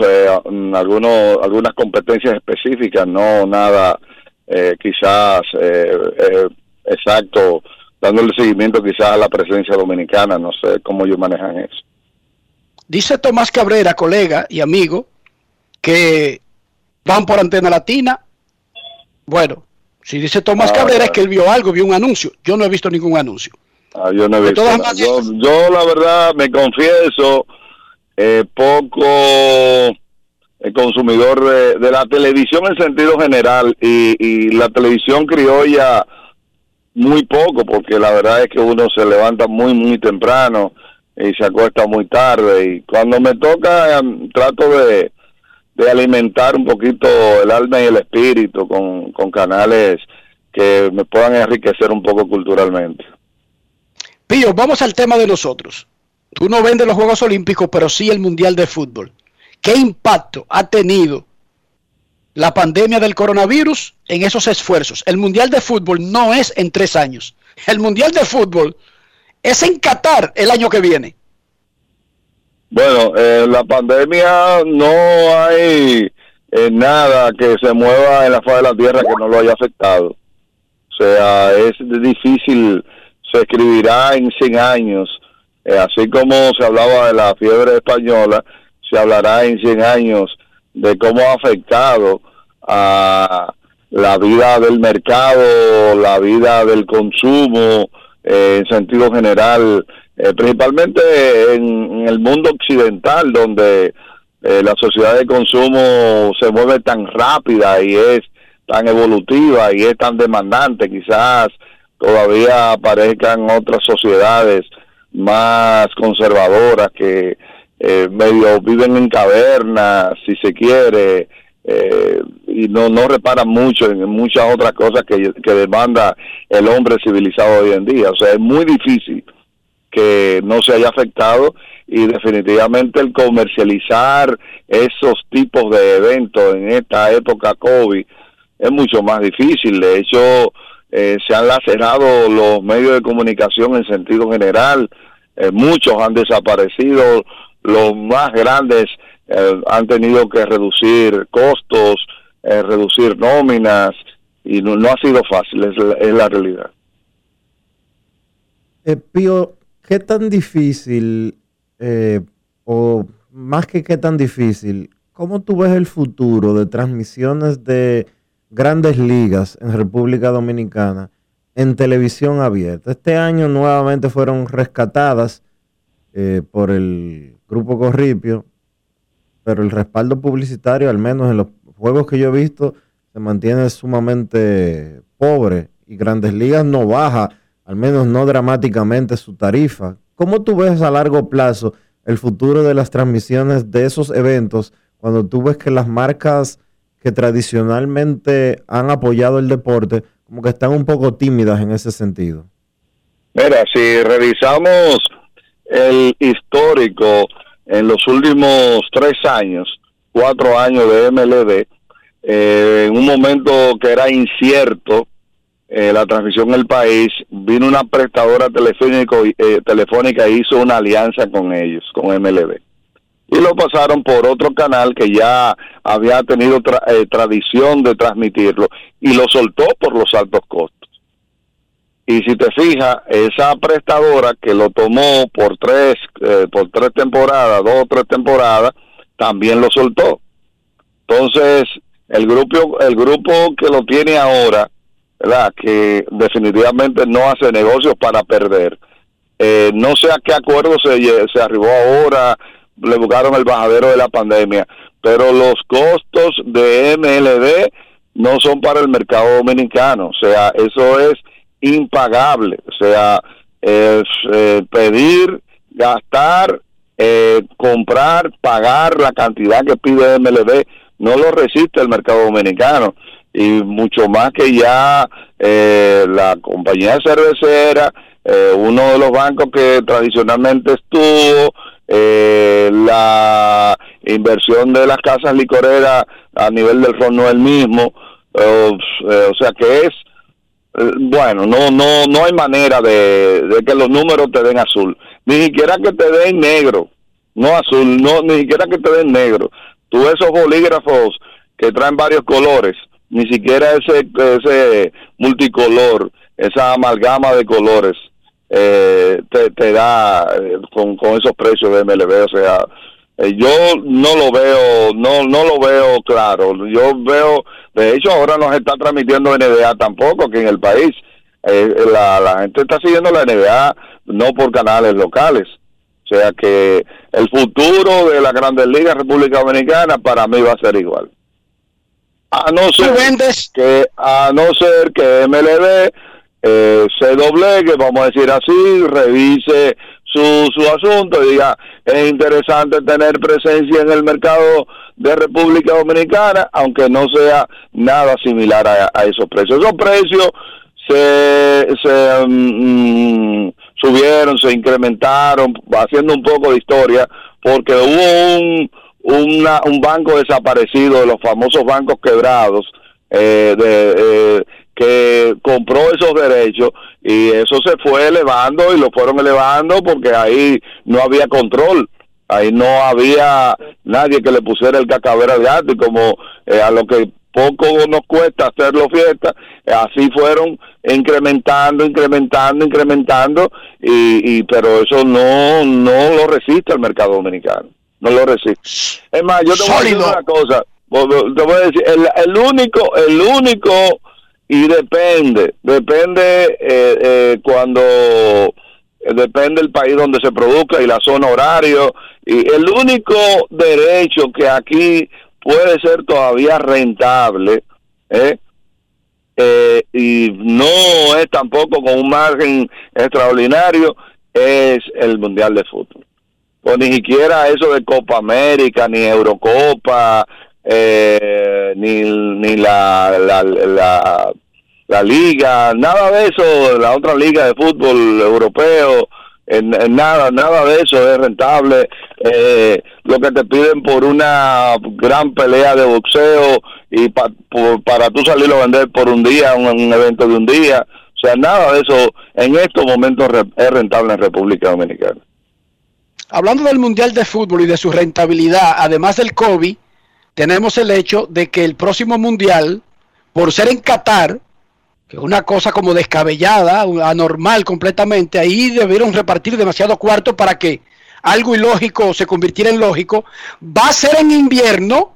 algunos algunas competencias específicas, no nada quizás exacto, dándole seguimiento quizás a la presencia dominicana, no sé cómo ellos manejan eso. Dice Tomás Cabrera, colega y amigo, que van por antena latina. Bueno, si dice Tomás Ah, Cabrera es que él vio algo, vio un anuncio. Yo no he visto ningún anuncio. Ah, yo no he visto nada. yo, yo, la verdad me confieso eh, poco eh, consumidor de, de la televisión en sentido general y, y la televisión criolla muy poco porque la verdad es que uno se levanta muy muy temprano y se acuesta muy tarde y cuando me toca em, trato de, de alimentar un poquito el alma y el espíritu con, con canales que me puedan enriquecer un poco culturalmente. Pío, vamos al tema de nosotros. Tú no vendes los Juegos Olímpicos, pero sí el Mundial de Fútbol. ¿Qué impacto ha tenido la pandemia del coronavirus en esos esfuerzos? El Mundial de Fútbol no es en tres años. El Mundial de Fútbol es en Qatar el año que viene. Bueno, eh, la pandemia no hay eh, nada que se mueva en la faz de la tierra que no lo haya afectado. O sea, es difícil, se escribirá en 100 años, eh, así como se hablaba de la fiebre española, se hablará en 100 años de cómo ha afectado a la vida del mercado, la vida del consumo, eh, en sentido general, eh, principalmente en, el mundo occidental, donde eh, la sociedad de consumo se mueve tan rápida y es tan evolutiva y es tan demandante, quizás todavía aparezcan otras sociedades más conservadoras que eh, medio viven en cavernas, si se quiere, eh, y no, no reparan mucho en muchas otras cosas que, que demanda el hombre civilizado hoy en día. O sea, es muy difícil que no se haya afectado y definitivamente el comercializar esos tipos de eventos en esta época COVID es mucho más difícil. De hecho, eh, se han lacerado los medios de comunicación en sentido general, eh, muchos han desaparecido, los más grandes eh, han tenido que reducir costos, eh, reducir nóminas y no, no ha sido fácil, es la, es la realidad. Eh, Pío, ¿qué tan difícil, eh, o más que qué tan difícil, cómo tú ves el futuro de transmisiones de grandes ligas en República Dominicana en televisión abierta? Este año nuevamente fueron rescatadas eh, por el Grupo Corripio, pero el respaldo publicitario, al menos en los juegos que yo he visto, se mantiene sumamente pobre y Grandes Ligas no baja, al menos no dramáticamente, su tarifa. ¿Cómo tú ves a largo plazo el futuro de las transmisiones de esos eventos cuando tú ves que las marcas que tradicionalmente han apoyado el deporte como que están un poco tímidas en ese sentido? Mira, si revisamos el histórico en los últimos tres años, cuatro años de MLB, eh, en un momento que era incierto, eh, la transmisión en el país, vino una prestadora telefónico, eh, telefónica e hizo una alianza con ellos, con MLB. Y lo pasaron por otro canal que ya había tenido eh, tradición de transmitirlo y lo soltó por los altos costos. Y si te fijas, esa prestadora que lo tomó por tres, eh, por tres temporadas, dos o tres temporadas, también lo soltó. Entonces, el grupo, el grupo que lo tiene ahora, ¿verdad? Que definitivamente no hace negocios para perder. Eh, no sé a qué acuerdo se, se arribó ahora, le buscaron el bajadero de la pandemia, pero los costos de MLB no son para el mercado dominicano, o sea, eso es impagable, o sea, eh, pedir, gastar, eh, comprar, pagar la cantidad que pide MLB, no lo resiste el mercado dominicano. Y mucho más que ya eh, la compañía cervecera, eh, uno de los bancos que tradicionalmente estuvo, eh, la inversión de las casas licoreras a nivel del ron no es el mismo, eh, eh, o sea que es bueno, no no no hay manera de, que los números te den azul, ni siquiera que te den negro, no azul, no ni siquiera que te den negro. Tú esos bolígrafos que traen varios colores, ni siquiera ese ese multicolor, esa amalgama de colores eh, te, te da eh, con, con esos precios de MLB, o sea, eh, yo no lo veo, no no lo veo claro. Yo veo, de hecho, ahora no se está transmitiendo NBA tampoco, que en el país eh, la, la gente está siguiendo la NBA no por canales locales. O sea que el futuro de la Grandes Ligas República Dominicana para mí va a ser igual. A no ser que a no ser que MLB eh, se doblegue, vamos a decir así, revise su, su asunto y diga, es interesante tener presencia en el mercado de República Dominicana, aunque no sea nada similar a, esos precios. Esos precios se, se mm, subieron, se incrementaron, haciendo un poco de historia, porque hubo un, una- un banco desaparecido de los famosos bancos quebrados, eh, de, eh, que compró esos derechos y eso se fue elevando y lo fueron elevando porque ahí no había control, ahí no había nadie que le pusiera el cacabera al gato y como eh, a lo que poco nos cuesta hacerlo fiesta, así fueron incrementando, incrementando, incrementando y, y pero eso no no lo resiste el mercado dominicano, no lo resiste. Es más, yo te voy a decir una cosa, te voy a decir, el, el único, el único y depende, depende eh, eh, cuando eh, depende el país donde se produzca y la zona horario y el único derecho que aquí puede ser todavía rentable ¿eh? Eh, y no es tampoco con un margen extraordinario es el mundial de fútbol pues ni siquiera eso de Copa América ni Eurocopa eh, ni, ni la, la, la, la liga, nada de eso, la otra liga de fútbol europeo, en, nada, nada de eso es rentable. Eh, lo que te piden por una gran pelea de boxeo y pa- por- para tú salirlo a vender por un día, un, un evento de un día, o sea, nada de eso en estos momentos es rentable en República Dominicana. Hablando del Mundial de Fútbol y de su rentabilidad, además del COVID, tenemos el hecho de que el próximo Mundial, por ser en Qatar, que es una cosa como descabellada, anormal completamente, ahí debieron repartir demasiado cuarto para que algo ilógico se convirtiera en lógico, va a ser en invierno,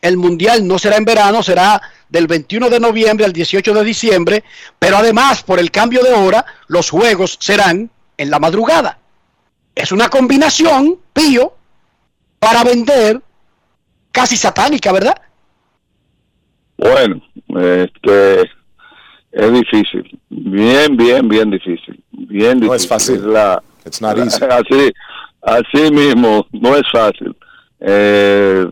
el Mundial no será en verano, será del 21 de noviembre al 18 de diciembre, pero además por el cambio de hora, los juegos serán en la madrugada. Es una combinación, pío, para vender casi satánica, ¿verdad? Bueno, este es difícil, bien, bien, bien difícil, bien difícil. No es fácil. la- It's not la- easy. Así, así mismo, no es fácil. Eh,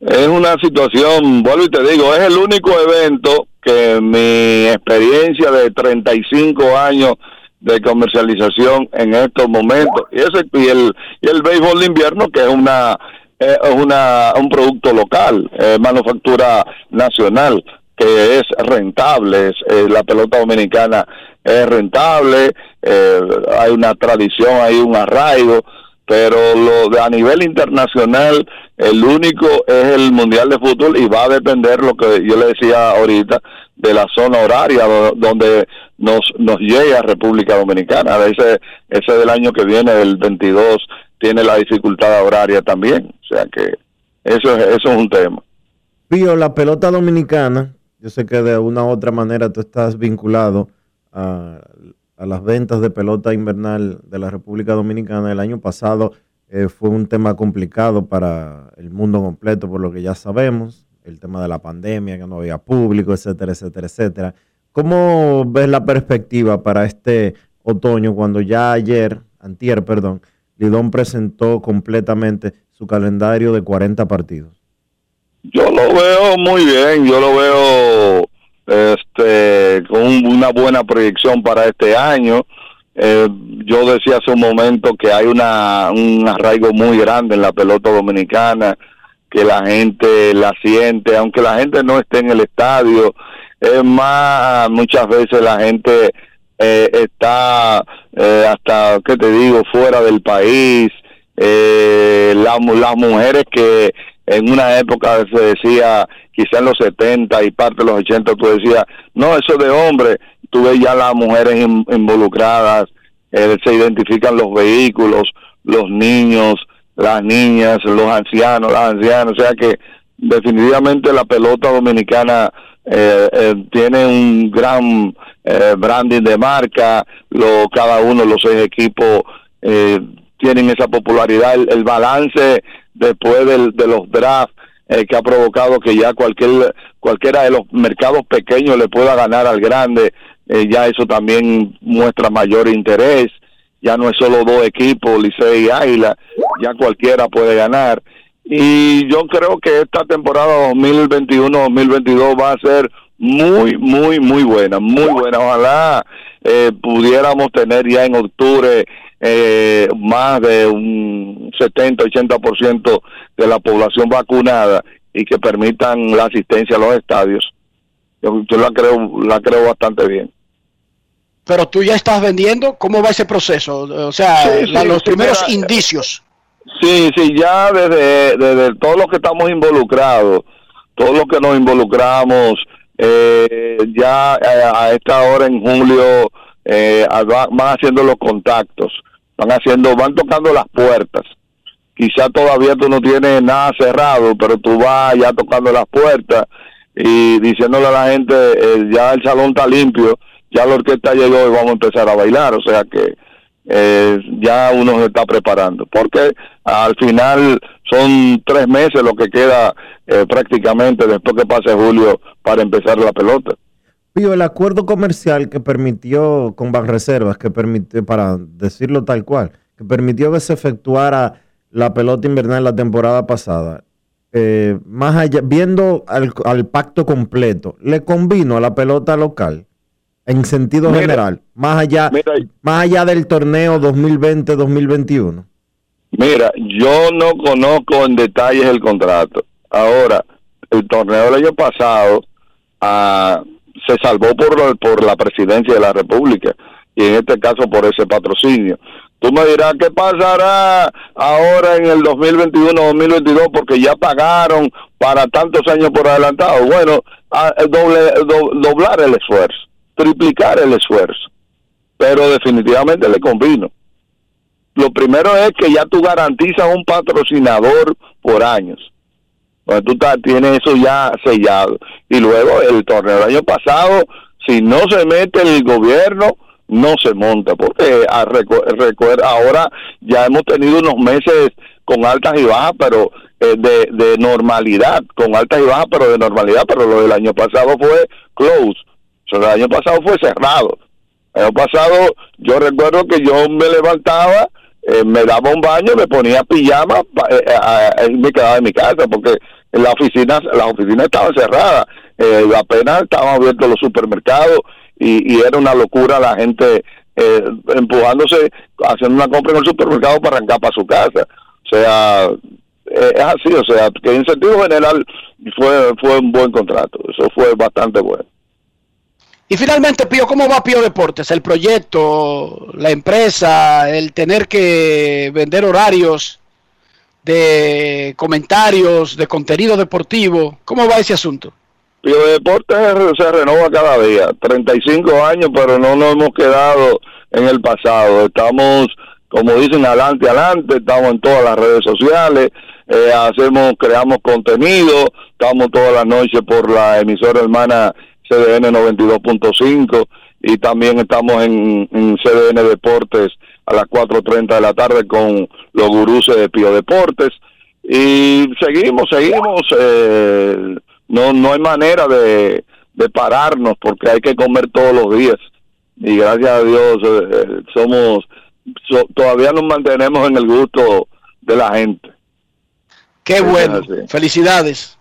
es una situación, vuelvo y te digo, es el único evento que mi experiencia de 35 años de comercialización en estos momentos y ese y el y el béisbol de invierno que es una es una un producto local eh, manufactura nacional que es rentable, eh, la pelota dominicana es rentable, eh, hay una tradición, hay un arraigo, pero lo de, a nivel internacional el único es el mundial de fútbol y va a depender lo que yo le decía ahorita de la zona horaria do- donde nos nos llega República Dominicana. Ese ese del año que viene el 22 tiene la dificultad horaria también o sea que eso es eso es un tema Pío, la pelota dominicana, yo sé que de una u otra manera tú estás vinculado a, a las ventas de pelota invernal de la República Dominicana. El año pasado eh, fue un tema complicado para el mundo completo, por lo que ya sabemos, el tema de la pandemia, que no había público, etcétera, etcétera, etcétera. ¿Cómo ves la perspectiva para este otoño cuando ya ayer, antier, perdón, Lidón presentó completamente su calendario de 40 partidos? Yo lo veo muy bien, yo lo veo este con una buena proyección para este año. Eh, yo decía hace un momento que hay una un arraigo muy grande en la pelota dominicana, que la gente la siente, aunque la gente no esté en el estadio, es más muchas veces la gente eh, está eh, hasta qué te digo fuera del país, eh, la- las mujeres que en una época se decía, quizá en los 70 y parte de los 80, tú decías, no, eso de hombre, tú ves ya las mujeres in- involucradas, eh, se identifican los vehículos, los niños, las niñas, los ancianos, las ancianas, o sea que definitivamente la pelota dominicana eh, eh, tiene un gran eh, branding de marca, lo, cada uno de los seis equipos eh, tienen esa popularidad, el, balance después del- de los drafts eh, que ha provocado que ya cualquier cualquiera de los mercados pequeños le pueda ganar al grande, eh, ya eso también muestra mayor interés, ya no es solo dos equipos, Licey y Águila, ya cualquiera puede ganar. Y yo creo que esta temporada 2021-2022 va a ser muy, muy, muy buena, muy buena. Ojalá eh, pudiéramos tener ya en octubre eh, más de un 70-80% de la población vacunada y que permitan la asistencia a los estadios. Yo, yo la creo, la creo bastante bien. Pero tú ya estás vendiendo, ¿cómo va ese proceso? O sea, Sí, la- sí, los sí, primeros mira, indicios. Sí, sí, ya desde, desde todos los que estamos involucrados, todos los que nos involucramos, eh, ya a, a esta hora en julio eh, va- van haciendo los contactos, van haciendo, van tocando las puertas. Quizá todavía tú no tienes nada cerrado, pero tú vas ya tocando las puertas y diciéndole a la gente, eh, ya el salón está limpio, ya la orquesta llegó y vamos a empezar a bailar, o sea que eh, ya uno se está preparando, porque al final son tres meses lo que queda eh, prácticamente después que pase julio para empezar la pelota. Pío, el acuerdo comercial que permitió con Banreservas, que permitió, para decirlo tal cual, que permitió que se efectuara la pelota invernal la temporada pasada, eh, más allá, viendo al, al pacto completo, ¿le convino a la pelota local en sentido Mira, general, más allá, más allá del torneo 2020-2021? Mira, yo no conozco en detalles el contrato. Ahora, el torneo del año pasado ah, se salvó por, por la presidencia de la República y en este caso por ese patrocinio. Tú me dirás, ¿qué pasará ahora en el 2021-2022? Porque ya pagaron para tantos años por adelantado. Bueno, ah, doble, do- doblar el esfuerzo, triplicar el esfuerzo. Pero definitivamente le convino. Lo primero es que ya tú garantizas un patrocinador por años. Bueno, tú ta- tienes eso ya sellado. Y luego el torneo del año pasado, si no se mete el gobierno, no se monta, porque a recu- recuer- ahora ya hemos tenido unos meses con altas y bajas, pero eh, de, de normalidad, con altas y bajas, pero de normalidad, pero lo del año pasado fue close, o sea, el año pasado fue cerrado. El año pasado yo recuerdo que yo me levantaba, eh, me daba un baño, me ponía pijama eh, eh, eh, me quedaba en mi casa porque la oficina, las oficinas estaban cerradas, eh, apenas estaban abiertos los supermercados y, era una locura la gente eh, empujándose, haciendo una compra en el supermercado para arrancar para su casa. O sea, es así, o sea, que en sentido general fue, fue un buen contrato, eso fue bastante bueno. Y finalmente, Pío, ¿cómo va Pío Deportes? El proyecto, la empresa, el tener que vender horarios de comentarios, de contenido deportivo. ¿Cómo va ese asunto? Pío Deportes se renova cada día, 35 años, pero no nos hemos quedado en el pasado. Estamos, como dicen, adelante, adelante, estamos en todas las redes sociales, eh, hacemos, creamos contenido, estamos todas las noches por la emisora hermana CDN 92.5 y también estamos en, CDN Deportes a las 4.30 de la tarde con los gurús de Pío Deportes y seguimos, seguimos, eh, no, no hay manera de, de pararnos porque hay que comer todos los días y gracias a Dios eh, eh, somos, todavía nos mantenemos en el gusto de la gente. Qué bueno, felicidades.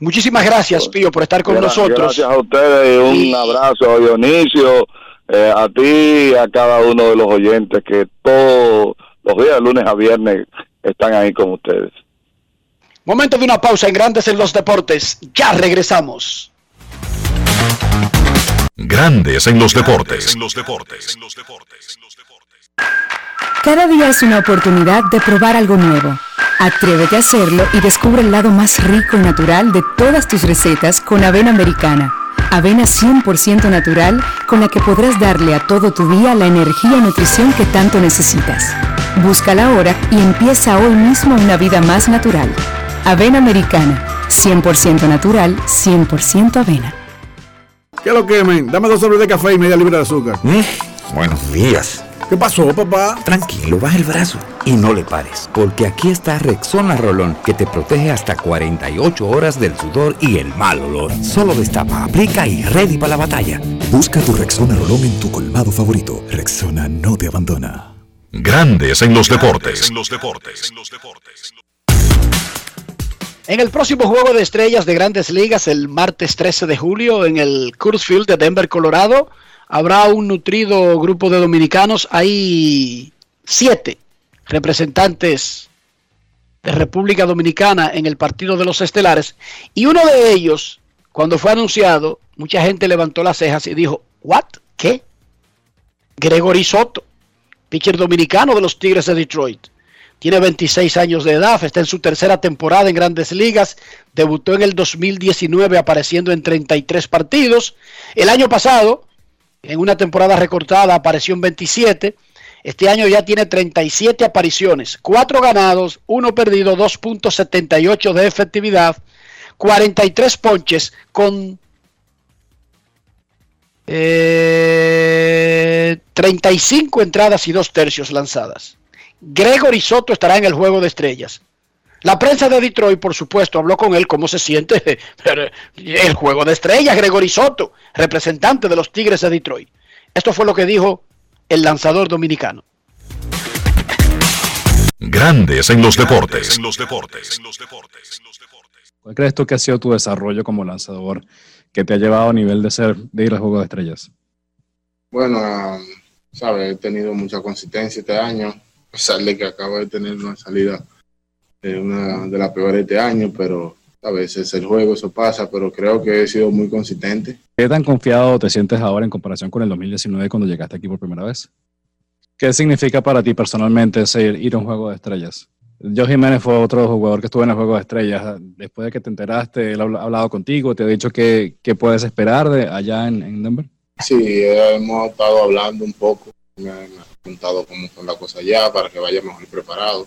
Muchísimas gracias, Pío, por estar con nosotros. Gracias a ustedes un abrazo a Dionisio, eh, a ti y a cada uno de los oyentes que todos los días, lunes a viernes, están ahí con ustedes. Momento de una pausa en Grandes en los Deportes. Ya regresamos. Grandes en los Deportes. En los Deportes. Cada día es una oportunidad de probar algo nuevo. Atrévete a hacerlo y descubre el lado más rico y natural de todas tus recetas con avena americana. Avena 100% natural con la que podrás darle a todo tu día la energía y nutrición que tanto necesitas. Búscala ahora y empieza hoy mismo una vida más natural. Avena americana, 100% natural, 100% avena. ¿Qué lo quemen? Dame dos sobres de café y media libra de azúcar. Mm, buenos días. ¿Qué pasó, papá? Tranquilo, baja el brazo y no le pares, porque aquí está Rexona Rolón, que te protege hasta 48 horas del sudor y el mal olor. Solo destapa, aplica y ready para la batalla. Busca tu Rexona Rolón en tu colmado favorito. Rexona no te abandona. Grandes en los deportes. En los deportes. En el próximo juego de estrellas de grandes ligas, el martes 13 de julio, en el Coors Field de Denver, Colorado, habrá un nutrido grupo de dominicanos. Hay siete representantes de República Dominicana en el partido de los estelares. Y uno de ellos, cuando fue anunciado, mucha gente levantó las cejas y dijo, ¿what? ¿Qué? Gregory Soto, pitcher dominicano de los Tigres de Detroit. Tiene 26 años de edad, está en su tercera temporada en grandes ligas, debutó en el 2019 apareciendo en 33 partidos. El año pasado en una temporada recortada apareció en 27. Este año ya tiene 37 apariciones, 4 ganados, 1 perdido, 2.78 de efectividad, 43 ponches con 35 eh, entradas y 2 tercios lanzadas. Gregory Soto estará en el juego de estrellas. La prensa de Detroit, por supuesto, habló con él cómo se siente el juego de estrellas, Gregory Soto, representante de los Tigres de Detroit. Esto fue lo que dijo el lanzador dominicano. Grandes en los deportes. ¿Cuál crees tú que ha sido tu desarrollo como lanzador que te ha llevado a nivel de ser de ir al juego de estrellas? Bueno, sabes, he tenido mucha consistencia este año, a pesar de que acabo de tener una salida una de las peores de este año, pero a veces el juego, eso pasa, pero creo que he sido muy consistente. ¿Qué tan confiado te sientes ahora en comparación con el 2019 cuando llegaste aquí por primera vez? ¿Qué significa para ti personalmente ser, ir a un juego de estrellas? Joe Jiménez fue otro jugador que estuvo en el juego de estrellas. Después de que te enteraste, él ha hablado contigo, te ha dicho qué, puedes esperar de allá en, Denver. Sí, hemos estado hablando un poco. Me, me ha preguntado cómo son las cosas allá para que vaya mejor preparado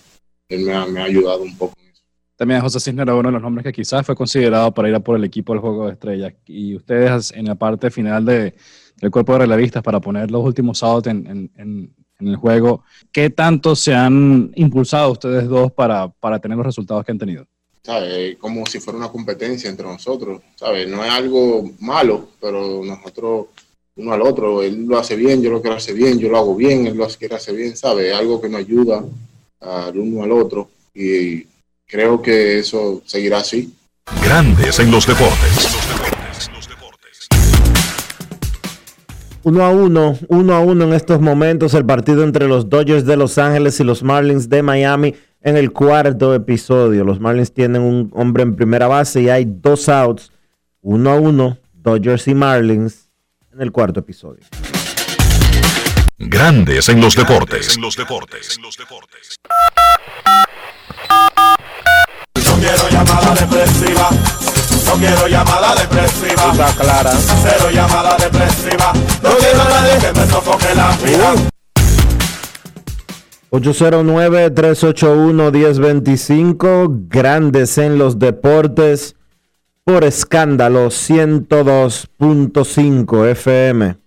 él me ha, ayudado un poco en eso. También José Cisner era uno de los nombres que quizás fue considerado para ir a por el equipo del Juego de Estrellas. Y ustedes en la parte final de, del cuerpo de relevistas para poner los últimos outs en, en, el juego, ¿qué tanto se han impulsado ustedes dos para, para tener los resultados que han tenido? ¿Sabe? Como si fuera una competencia entre nosotros, ¿sabe? No es algo malo, pero nosotros uno al otro, él lo hace bien, yo lo quiero hacer bien, yo lo hago bien, él lo quiere hacer bien, ¿sabe? Algo que nos ayuda al uno al otro y creo que eso seguirá así. Grandes en los deportes. Uno a uno, uno a uno en estos momentos el partido entre los Dodgers de Los Ángeles y los Marlins de Miami en el cuarto episodio. Los Marlins tienen un hombre en primera base y hay dos outs, uno a uno, Dodgers y Marlins en el cuarto episodio. Grandes en los deportes. No quiero llamada depresiva. No quiero llamada depresiva. Está clara. Cero llamada depresiva. No quiero a nadie que me sofoque la vida. 809-381-1025, Grandes en los Deportes, por escándalo 102.5 FM.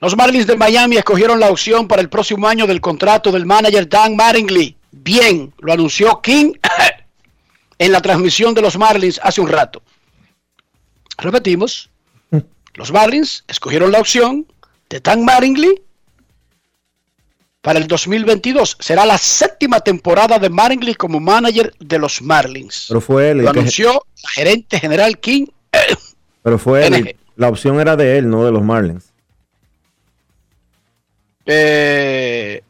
Los Marlins de Miami escogieron la opción para el próximo año del contrato del manager Dan Mattingly. Bien, lo anunció King en la transmisión de los Marlins hace un rato. Repetimos, los Marlins escogieron la opción de Dan Mattingly para el 2022. Será la séptima temporada de Mattingly como manager de los Marlins. Pero fue él. el Lo anunció la gerente general King. pero fue él. La opción era de él, no de los Marlins. Eh,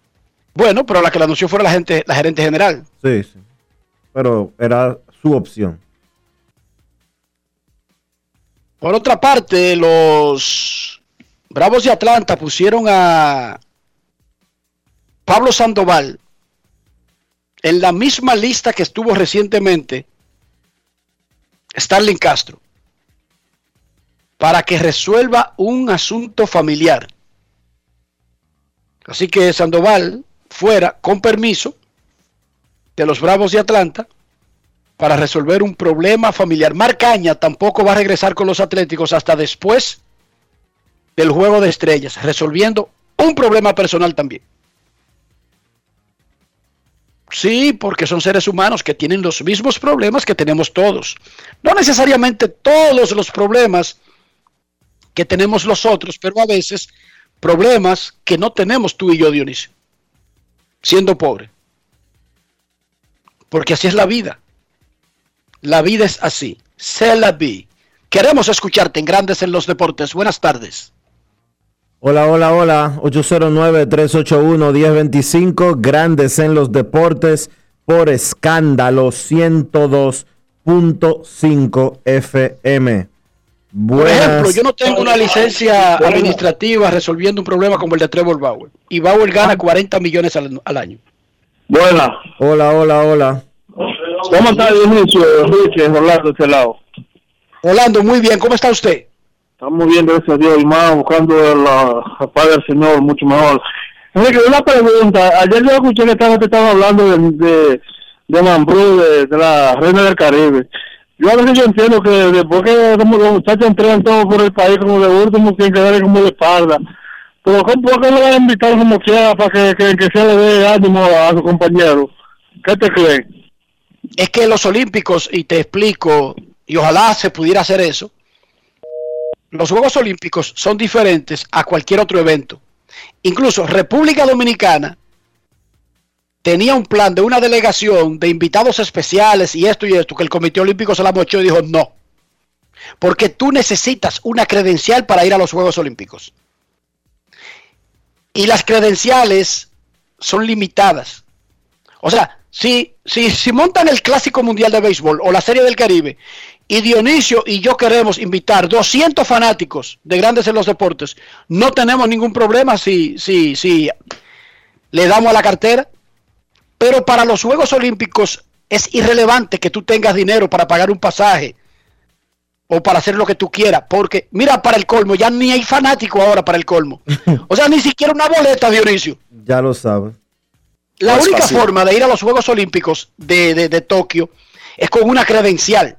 bueno, pero la que la anunció fue la, gente, la gerente general. Sí, sí. Pero era su opción. Por otra parte, los Bravos de Atlanta pusieron a Pablo Sandoval en la misma lista que estuvo recientemente Starling Castro para que resuelva un asunto familiar. Así que Sandoval fuera con permiso de los Bravos de Atlanta para resolver un problema familiar. Marcaña tampoco va a regresar con los Atléticos hasta después del juego de estrellas, resolviendo un problema personal también. Sí, porque son seres humanos que tienen los mismos problemas que tenemos todos. No necesariamente todos los problemas que tenemos los otros, pero a veces problemas que no tenemos tú y yo, Dionisio, siendo pobre. Porque así es la vida. La vida es así. Se la vi. Queremos escucharte en Grandes en los Deportes. Buenas tardes. Hola, hola, hola. 809-381-1025. Grandes en los deportes por escándalo 102.5 FM. Por Buenas. ejemplo, yo no tengo una licencia administrativa resolviendo un problema como el de Trevor Bauer. Y Bauer gana 40 millones al, al año. Buena. Hola, hola, hola. ¿Cómo está Dionisio? Richie, Orlando, de este lado. Orlando, muy bien. ¿Cómo está usted? Estamos bien, gracias a Dios, y más buscando la, paz del Señor, mucho mejor. Enrique, una pregunta. Ayer yo escuché que te estaban hablando de, de, de Mambrú, de, de la Reina del Caribe. Yo a veces yo entiendo que después que como los muchachos entregan todo por el país, como de último, tienen que darle como de espalda. Pero ¿cómo, ¿por qué no van a invitar como quiera para que, que, que se le dé ánimo a, a su compañero? ¿Qué te creen? Es que los Olímpicos, y te explico, y ojalá se pudiera hacer eso, los Juegos Olímpicos son diferentes a cualquier otro evento. Incluso República Dominicana tenía un plan de una delegación de invitados especiales y esto y esto, que el Comité Olímpico se la mochó y dijo no. Porque tú necesitas una credencial para ir a los Juegos Olímpicos. Y las credenciales son limitadas. O sea, si, si, si montan el Clásico Mundial de Béisbol o la Serie del Caribe y Dionisio y yo queremos invitar 200 fanáticos de grandes en los deportes, no tenemos ningún problema si, si, si le damos a la cartera. Pero para los Juegos Olímpicos es irrelevante que tú tengas dinero para pagar un pasaje o para hacer lo que tú quieras. Porque, mira, para el colmo, ya ni hay fanático ahora para el colmo. O sea, ni siquiera una boleta, Dionisio. Ya lo sabes. La No única forma de ir a los Juegos Olímpicos de, de- de Tokio es con una credencial.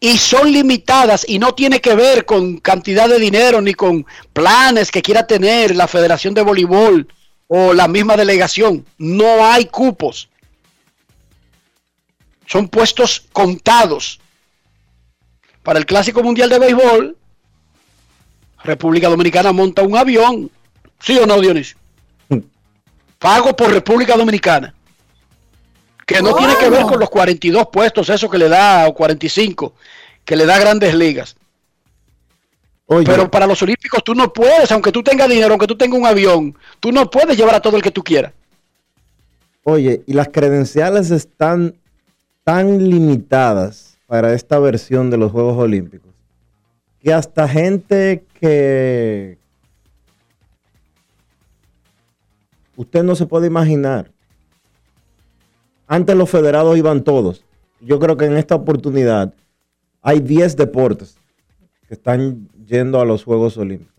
Y son limitadas y no tiene que ver con cantidad de dinero ni con planes que quiera tener la Federación de Voleibol o la misma delegación. No hay cupos. Son puestos contados. Para el Clásico Mundial de Béisbol, República Dominicana monta un avión. ¿Sí o no, Dionisio? pago por República Dominicana. Que no tiene que ver con los 42 puestos, eso que le da, o 45, que le da grandes ligas. Pero para los Olímpicos tú no puedes, aunque tú tengas dinero, aunque tú tengas un avión, tú no puedes llevar a todo el que tú quieras. Oye, y las credenciales están tan limitadas para esta versión de los Juegos Olímpicos que hasta gente que usted no se puede imaginar. Antes los federados iban todos. Yo creo que en esta oportunidad hay 10 deportes que están yendo a los Juegos Olímpicos.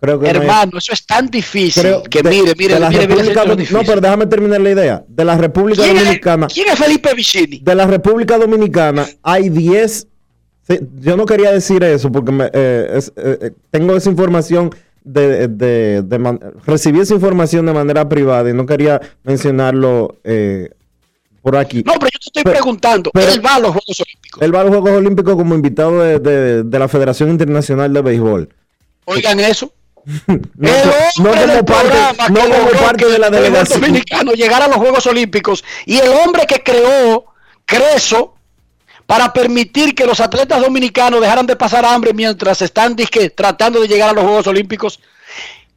Creo que no hay- Hermano, eso es tan difícil creo que de- mire, mire, de la mire, mire, República difícil. No, pero déjame terminar la idea. De la República ¿Quién es- Dominicana. ¿Quién es Felipe Vicini? De la República Dominicana hay 10. sí, yo no quería decir eso porque me, eh, es- eh, eh, tengo esa información. De, de- de man- recibí esa información de manera privada y no quería mencionarlo eh, por aquí. No, pero te estoy Pero- preguntando. pero- él va a los Juegos Olímpicos. Él va a los Juegos Olímpicos como invitado de, de- de la Federación Internacional de Béisbol. Oigan eso. No, el no como parte, no como parte de la delegación. dominicano llegara a los Juegos Olímpicos y el hombre que creó Creso para permitir que los atletas dominicanos dejaran de pasar hambre mientras están dizque, tratando de llegar a los Juegos Olímpicos.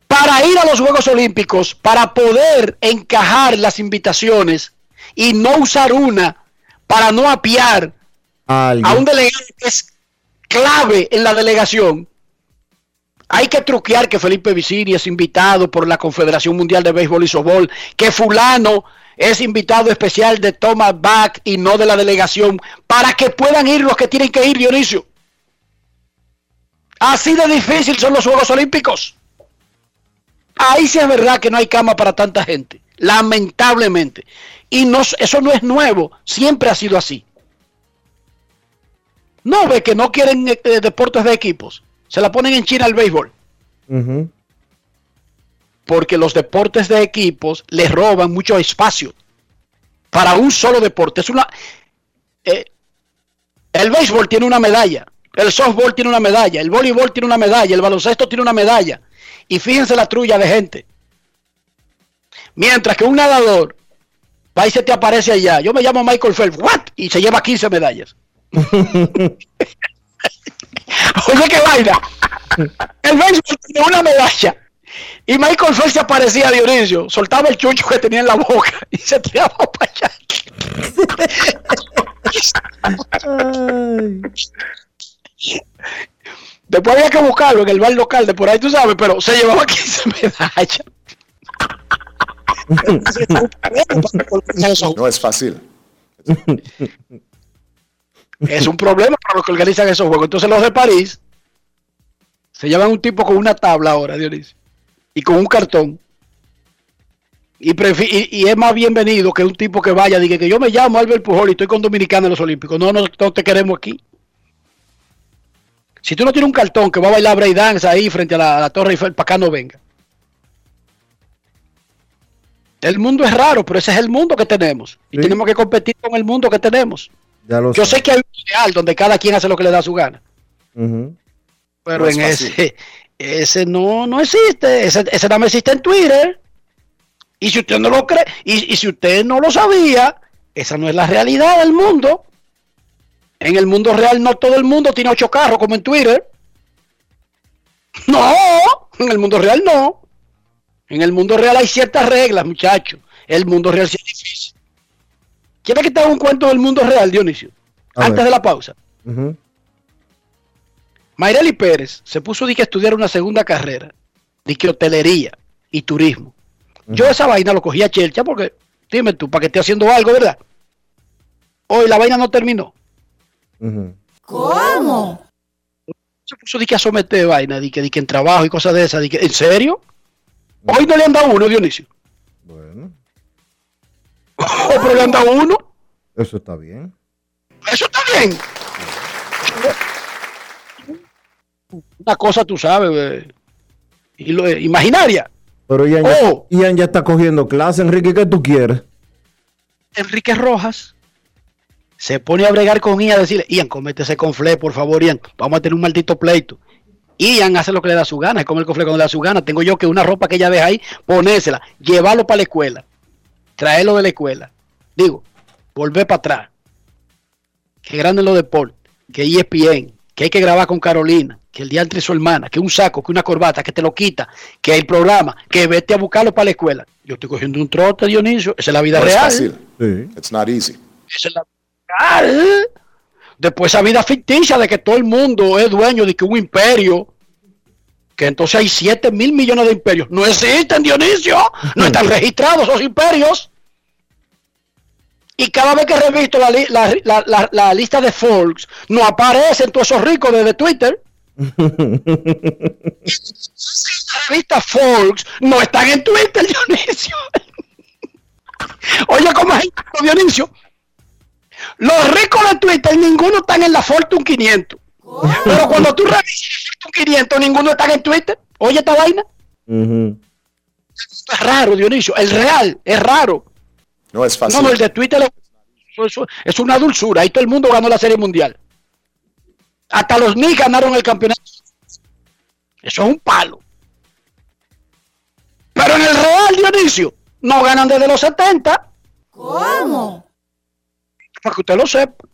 Para ir a los Juegos Olímpicos, para poder encajar las invitaciones y no usar una para no apiar a alguien. a un delegado que es clave en la delegación. Hay que truquear que Felipe Vicini es invitado por la Confederación Mundial de Béisbol y Softball, que fulano es invitado especial de Thomas Bach y no de la delegación, para que puedan ir los que tienen que ir, Dionisio. Así de difícil son los Juegos Olímpicos. Ahí sí es verdad que no hay cama para tanta gente, lamentablemente. Y no, eso no es nuevo, siempre ha sido así. No ve que no quieren eh, eh, deportes de equipos. Se la ponen en China el béisbol. Porque los deportes de equipos les roban mucho espacio. Para un solo deporte. Es una. eh, el béisbol tiene una medalla. El softball tiene una medalla. El voleibol tiene una medalla. El baloncesto tiene una medalla. Y fíjense la trulla de gente. Mientras que un nadador va y se te aparece allá. Yo me llamo Michael Phelps. ¿What? Y se lleva 15 medallas. Oye, qué vaina. El béisbol tiene una medalla. Y Michael Phelps se aparecía a Dionisio, soltaba el chucho que tenía en la boca y se tiraba para allá. Después había que buscarlo en el bar local de por ahí, tú sabes, pero se llevaba 15 medallas. No es fácil. Es un problema para los que organizan esos juegos. Entonces los de París se llevan un tipo con una tabla ahora, Dionisio, y con un cartón. Y, prefi- y, y es más bienvenido que un tipo que vaya, diga que yo me llamo Albert Pujol y estoy con Dominicana en los Olímpicos. No, no, no te queremos aquí. Si tú no tienes un cartón que va a bailar break dance ahí frente a la, a la Torre Eiffel, para acá no venga. El mundo es raro, pero ese es el mundo que tenemos. Y Sí. tenemos que competir con el mundo que tenemos. Ya lo Yo sé. sé que hay un ideal donde cada quien hace lo que le da su gana. Pero No en ese, ese no, no existe. Ese, ese nada más existe en Twitter. Y si usted no lo cree, y, y si usted no lo sabía, esa no es la realidad del mundo. En el mundo real no todo el mundo tiene ocho carros como en Twitter. No, en el mundo real no. En el mundo real hay ciertas reglas, muchachos. El mundo real sí es difícil. ¿Quiere que te haga un cuento del mundo real, Dionisio? A Antes ver. de la pausa. Ujú. Mayreli Pérez se puso de que estudiar una segunda carrera, de que hotelería y turismo. Yo esa vaina lo cogí a chelcha porque, dime tú, para que esté haciendo algo, ¿verdad? Hoy la vaina no terminó. ¿Cómo? Se puso de que a someter vaina, de que, de que en trabajo y cosas de esas. de que- ¿En serio? Hoy no le han dado uno, Dionisio. Bueno, Oh, pero le han dado uno. eso está bien. Eso está bien. Una cosa, tú sabes, eh, y lo- eh, imaginaria. Pero Ian, ya- Oh. Ian ya está cogiendo clase, Enrique, ¿qué tú quieres? Enrique Rojas se pone a bregar con Ian a decirle, Ian, comete ese conflé, por favor, Ian, vamos a tener un maldito pleito. Ian hace lo que le da su gana, es comer el conflé cuando le da su gana. Tengo yo que una ropa que ella deja ahí, ponérsela, llevarlo para la escuela, traerlo de la escuela. Digo, volver para atrás. Que grande los deportes, que ESPN, que hay que grabar con Carolina, que el día entre su hermana, que un saco, que una corbata, que te lo quita, que el programa, que vete a buscarlo para la escuela. Yo estoy cogiendo un trote, Dionisio. Esa es la vida No real. es fácil. It's not easy. Esa es la vida real. Después esa vida ficticia de que todo el mundo es dueño de que un imperio, que entonces hay 7 mil millones de imperios. No existen, Dionisio. No están registrados esos imperios. Y cada vez que revisto la, li- la- la- la- la lista de Forbes, no aparecen todos esos ricos desde Twitter. La revista Forbes no están en Twitter, Dionisio. Oye, ¿cómo es esto, Dionisio? Los ricos de Twitter, ninguno están en la Fortune 500. Pero cuando tú revisas la Fortune 500, ninguno está en Twitter. Oye, esta vaina. Es raro, Dionisio. El real es raro. No es fácil. No, no, el de Twitter es una dulzura. Ahí todo el mundo ganó la Serie Mundial. Hasta los Knicks ganaron el campeonato. Eso es un palo. Pero en el Real, Dionisio, no ganan desde los 70. ¿Cómo? Para que usted lo sepa.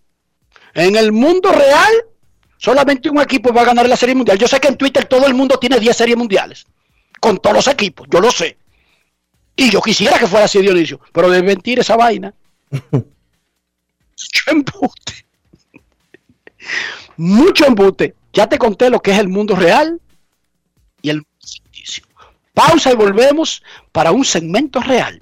En el mundo real, solamente un equipo va a ganar la Serie Mundial. Yo sé que en Twitter todo el mundo tiene 10 series mundiales. Con todos los equipos, yo lo sé. Y yo quisiera que fuera así, Dionisio. Pero de mentir esa vaina. Mucho embute. Mucho embute. Ya te conté lo que es el mundo real y el mundo ficticio. Pausa y volvemos para un segmento real.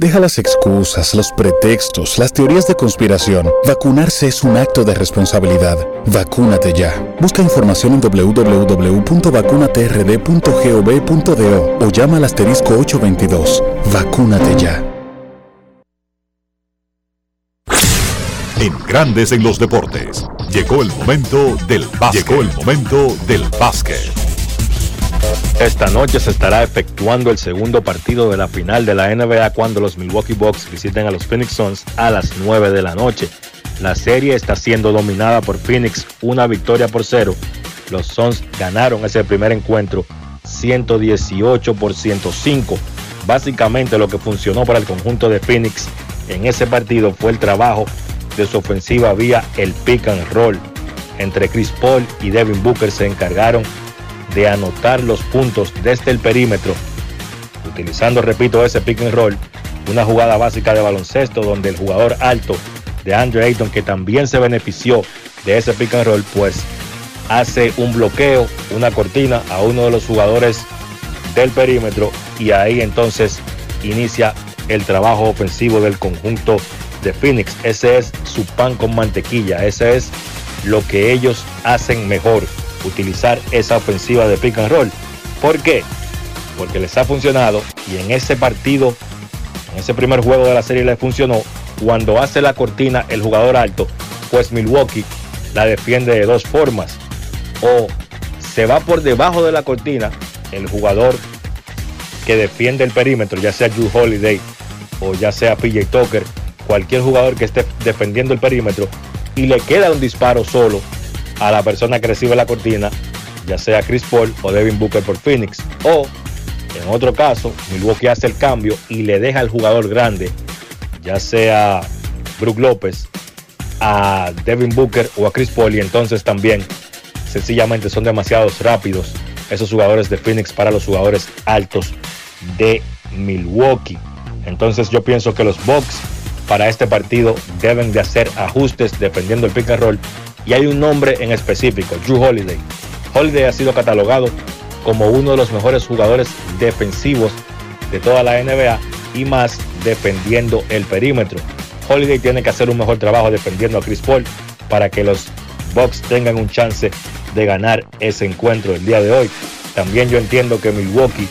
Deja las excusas, los pretextos, las teorías de conspiración. Vacunarse es un acto de responsabilidad. Vacúnate ya. Busca información en www.vacunatrd.gov.do o llama al asterisco 822. Vacúnate ya. En Grandes en los deportes. Llegó el momento del básquet. Llegó el momento del básquet. Esta noche se estará efectuando el segundo partido de la final de la NBA cuando los Milwaukee Bucks visiten a los Phoenix Suns a las 9 de la noche. La serie está siendo dominada por Phoenix, una victoria por cero. Los Suns ganaron ese primer encuentro 118 por 105. Básicamente lo que funcionó para el conjunto de Phoenix en ese partido fue el trabajo de su ofensiva vía el pick and roll. Entre Chris Paul y Devin Booker se encargaron de anotar los puntos desde el perímetro, utilizando, repito, ese pick and roll, una jugada básica de baloncesto donde el jugador alto de Andre Ayton, que también se benefició de ese pick and roll, pues hace un bloqueo, una cortina a uno de los jugadores del perímetro y ahí entonces inicia el trabajo ofensivo del conjunto de Phoenix. Ese es su pan con mantequilla, ese es lo que ellos hacen mejor utilizar esa ofensiva de pick and roll. ¿Por qué? Porque les ha funcionado y en ese partido, en ese primer juego de la serie les funcionó. Cuando hace la cortina el jugador alto, pues Milwaukee la defiende de dos formas. O se va por debajo de la cortina el jugador que defiende el perímetro, ya sea Drew Holiday o ya sea PJ Tucker, cualquier jugador que esté defendiendo el perímetro y le queda un disparo solo a la persona que recibe la cortina, ya sea Chris Paul o Devin Booker por Phoenix. O en otro caso, Milwaukee hace el cambio y le deja al jugador grande, ya sea Brook López, a Devin Booker o a Chris Paul y entonces también sencillamente son demasiados rápidos esos jugadores de Phoenix para los jugadores altos de Milwaukee. Entonces yo pienso que los Bucks para este partido deben de hacer ajustes dependiendo del pick and roll y hay un nombre en específico, Drew Holiday. Holiday ha sido catalogado como uno de los mejores jugadores defensivos de toda la NBA y más defendiendo el perímetro. Holiday tiene que hacer un mejor trabajo defendiendo a Chris Paul para que los Bucks tengan un chance de ganar ese encuentro el día de hoy. También yo entiendo que Milwaukee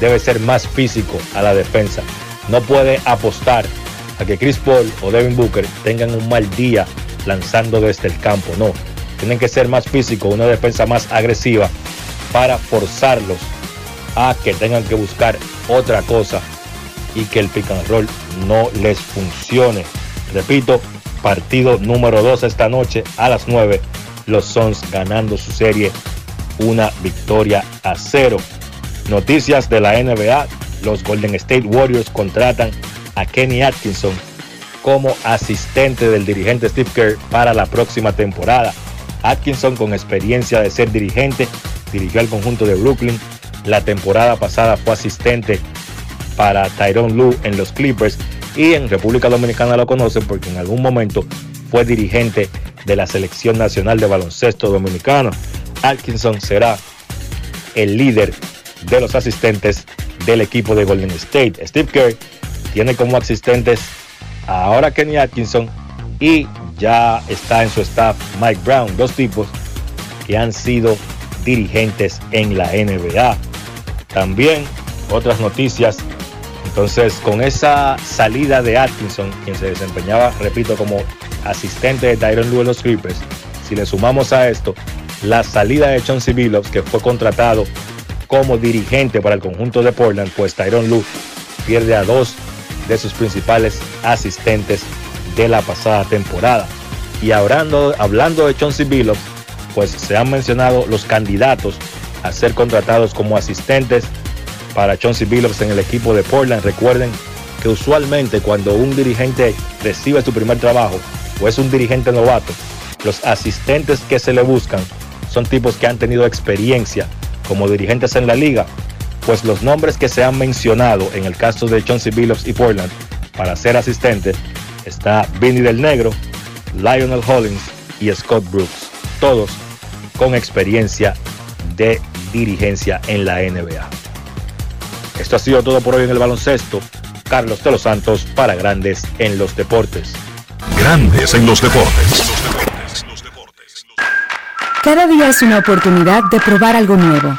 debe ser más físico a la defensa. No puede apostar a que Chris Paul o Devin Booker tengan un mal día lanzando desde el campo. No, tienen que ser más físicos, una defensa más agresiva para forzarlos a que tengan que buscar otra cosa y que el pick and roll no les funcione. Repito, partido número 2 esta noche a las 9. Los Suns ganando su serie una victoria a cero. Noticias de la NBA. Los Golden State Warriors contratan a Kenny Atkinson como asistente del dirigente Steve Kerr para la próxima temporada. Atkinson con experiencia de ser dirigente, dirigió al conjunto de Brooklyn. La temporada pasada fue asistente para Tyrone Lue en los Clippers y en República Dominicana lo conocen porque en algún momento fue dirigente de la Selección Nacional de Baloncesto Dominicano. Atkinson será el líder de los asistentes del equipo de Golden State. Steve Kerr tiene como asistentes ahora Kenny Atkinson y ya está en su staff Mike Brown, dos tipos que han sido dirigentes en la NBA. También otras noticias. Entonces, con esa salida de Atkinson, quien se desempeñaba, repito, como asistente de Tyron Lue en los Clippers, si le sumamos a esto la salida de Chauncey Billups, que fue contratado como dirigente para el conjunto de Portland, pues Tyron Lue pierde a dos de sus principales asistentes de la pasada temporada. Y hablando, hablando de Chauncey Billups, pues se han mencionado los candidatos a ser contratados como asistentes para Chauncey Billups en el equipo de Portland. Recuerden que usualmente cuando un dirigente recibe su primer trabajo o es un dirigente novato, los asistentes que se le buscan son tipos que han tenido experiencia como dirigentes en la liga, pues los nombres que se han mencionado en el caso de Chauncey Billups y Portland para ser asistente está Vinny del Negro, Lionel Hollins y Scott Brooks, todos con experiencia de dirigencia en la NBA. Esto ha sido todo por hoy en el baloncesto. Carlos de los Santos para Grandes en los Deportes. Grandes en los Deportes. Cada día es una oportunidad de probar algo nuevo.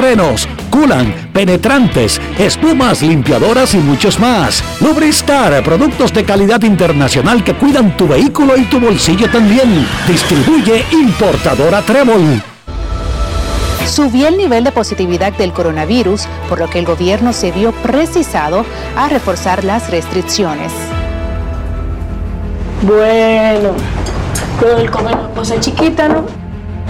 frenos, culan, penetrantes, espumas, limpiadoras y muchos más. Lubristar, productos de calidad internacional que cuidan tu vehículo y tu bolsillo también. Distribuye importadora Trébol. Subió el nivel de positividad del coronavirus, por lo que el gobierno se vio precisado a reforzar las restricciones. Bueno, pero el comer cosa chiquita, ¿no?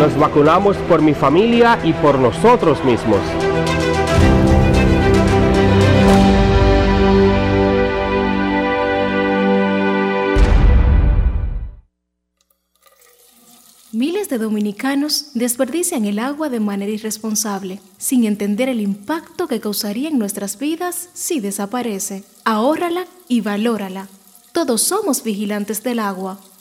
Nos vacunamos por mi familia y por nosotros mismos. Miles de dominicanos desperdician el agua de manera irresponsable, sin entender el impacto que causaría en nuestras vidas si desaparece. Ahórrala y valórala. Todos somos vigilantes del agua.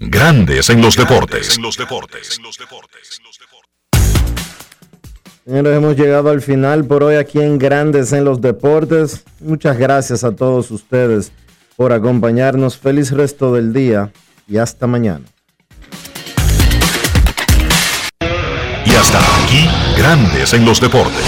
Grandes en los deportes. Señores, hemos llegado al final por hoy aquí en Grandes en los Deportes. Muchas gracias a todos ustedes por acompañarnos. Feliz resto del día y hasta mañana. Y hasta aquí, Grandes en los Deportes.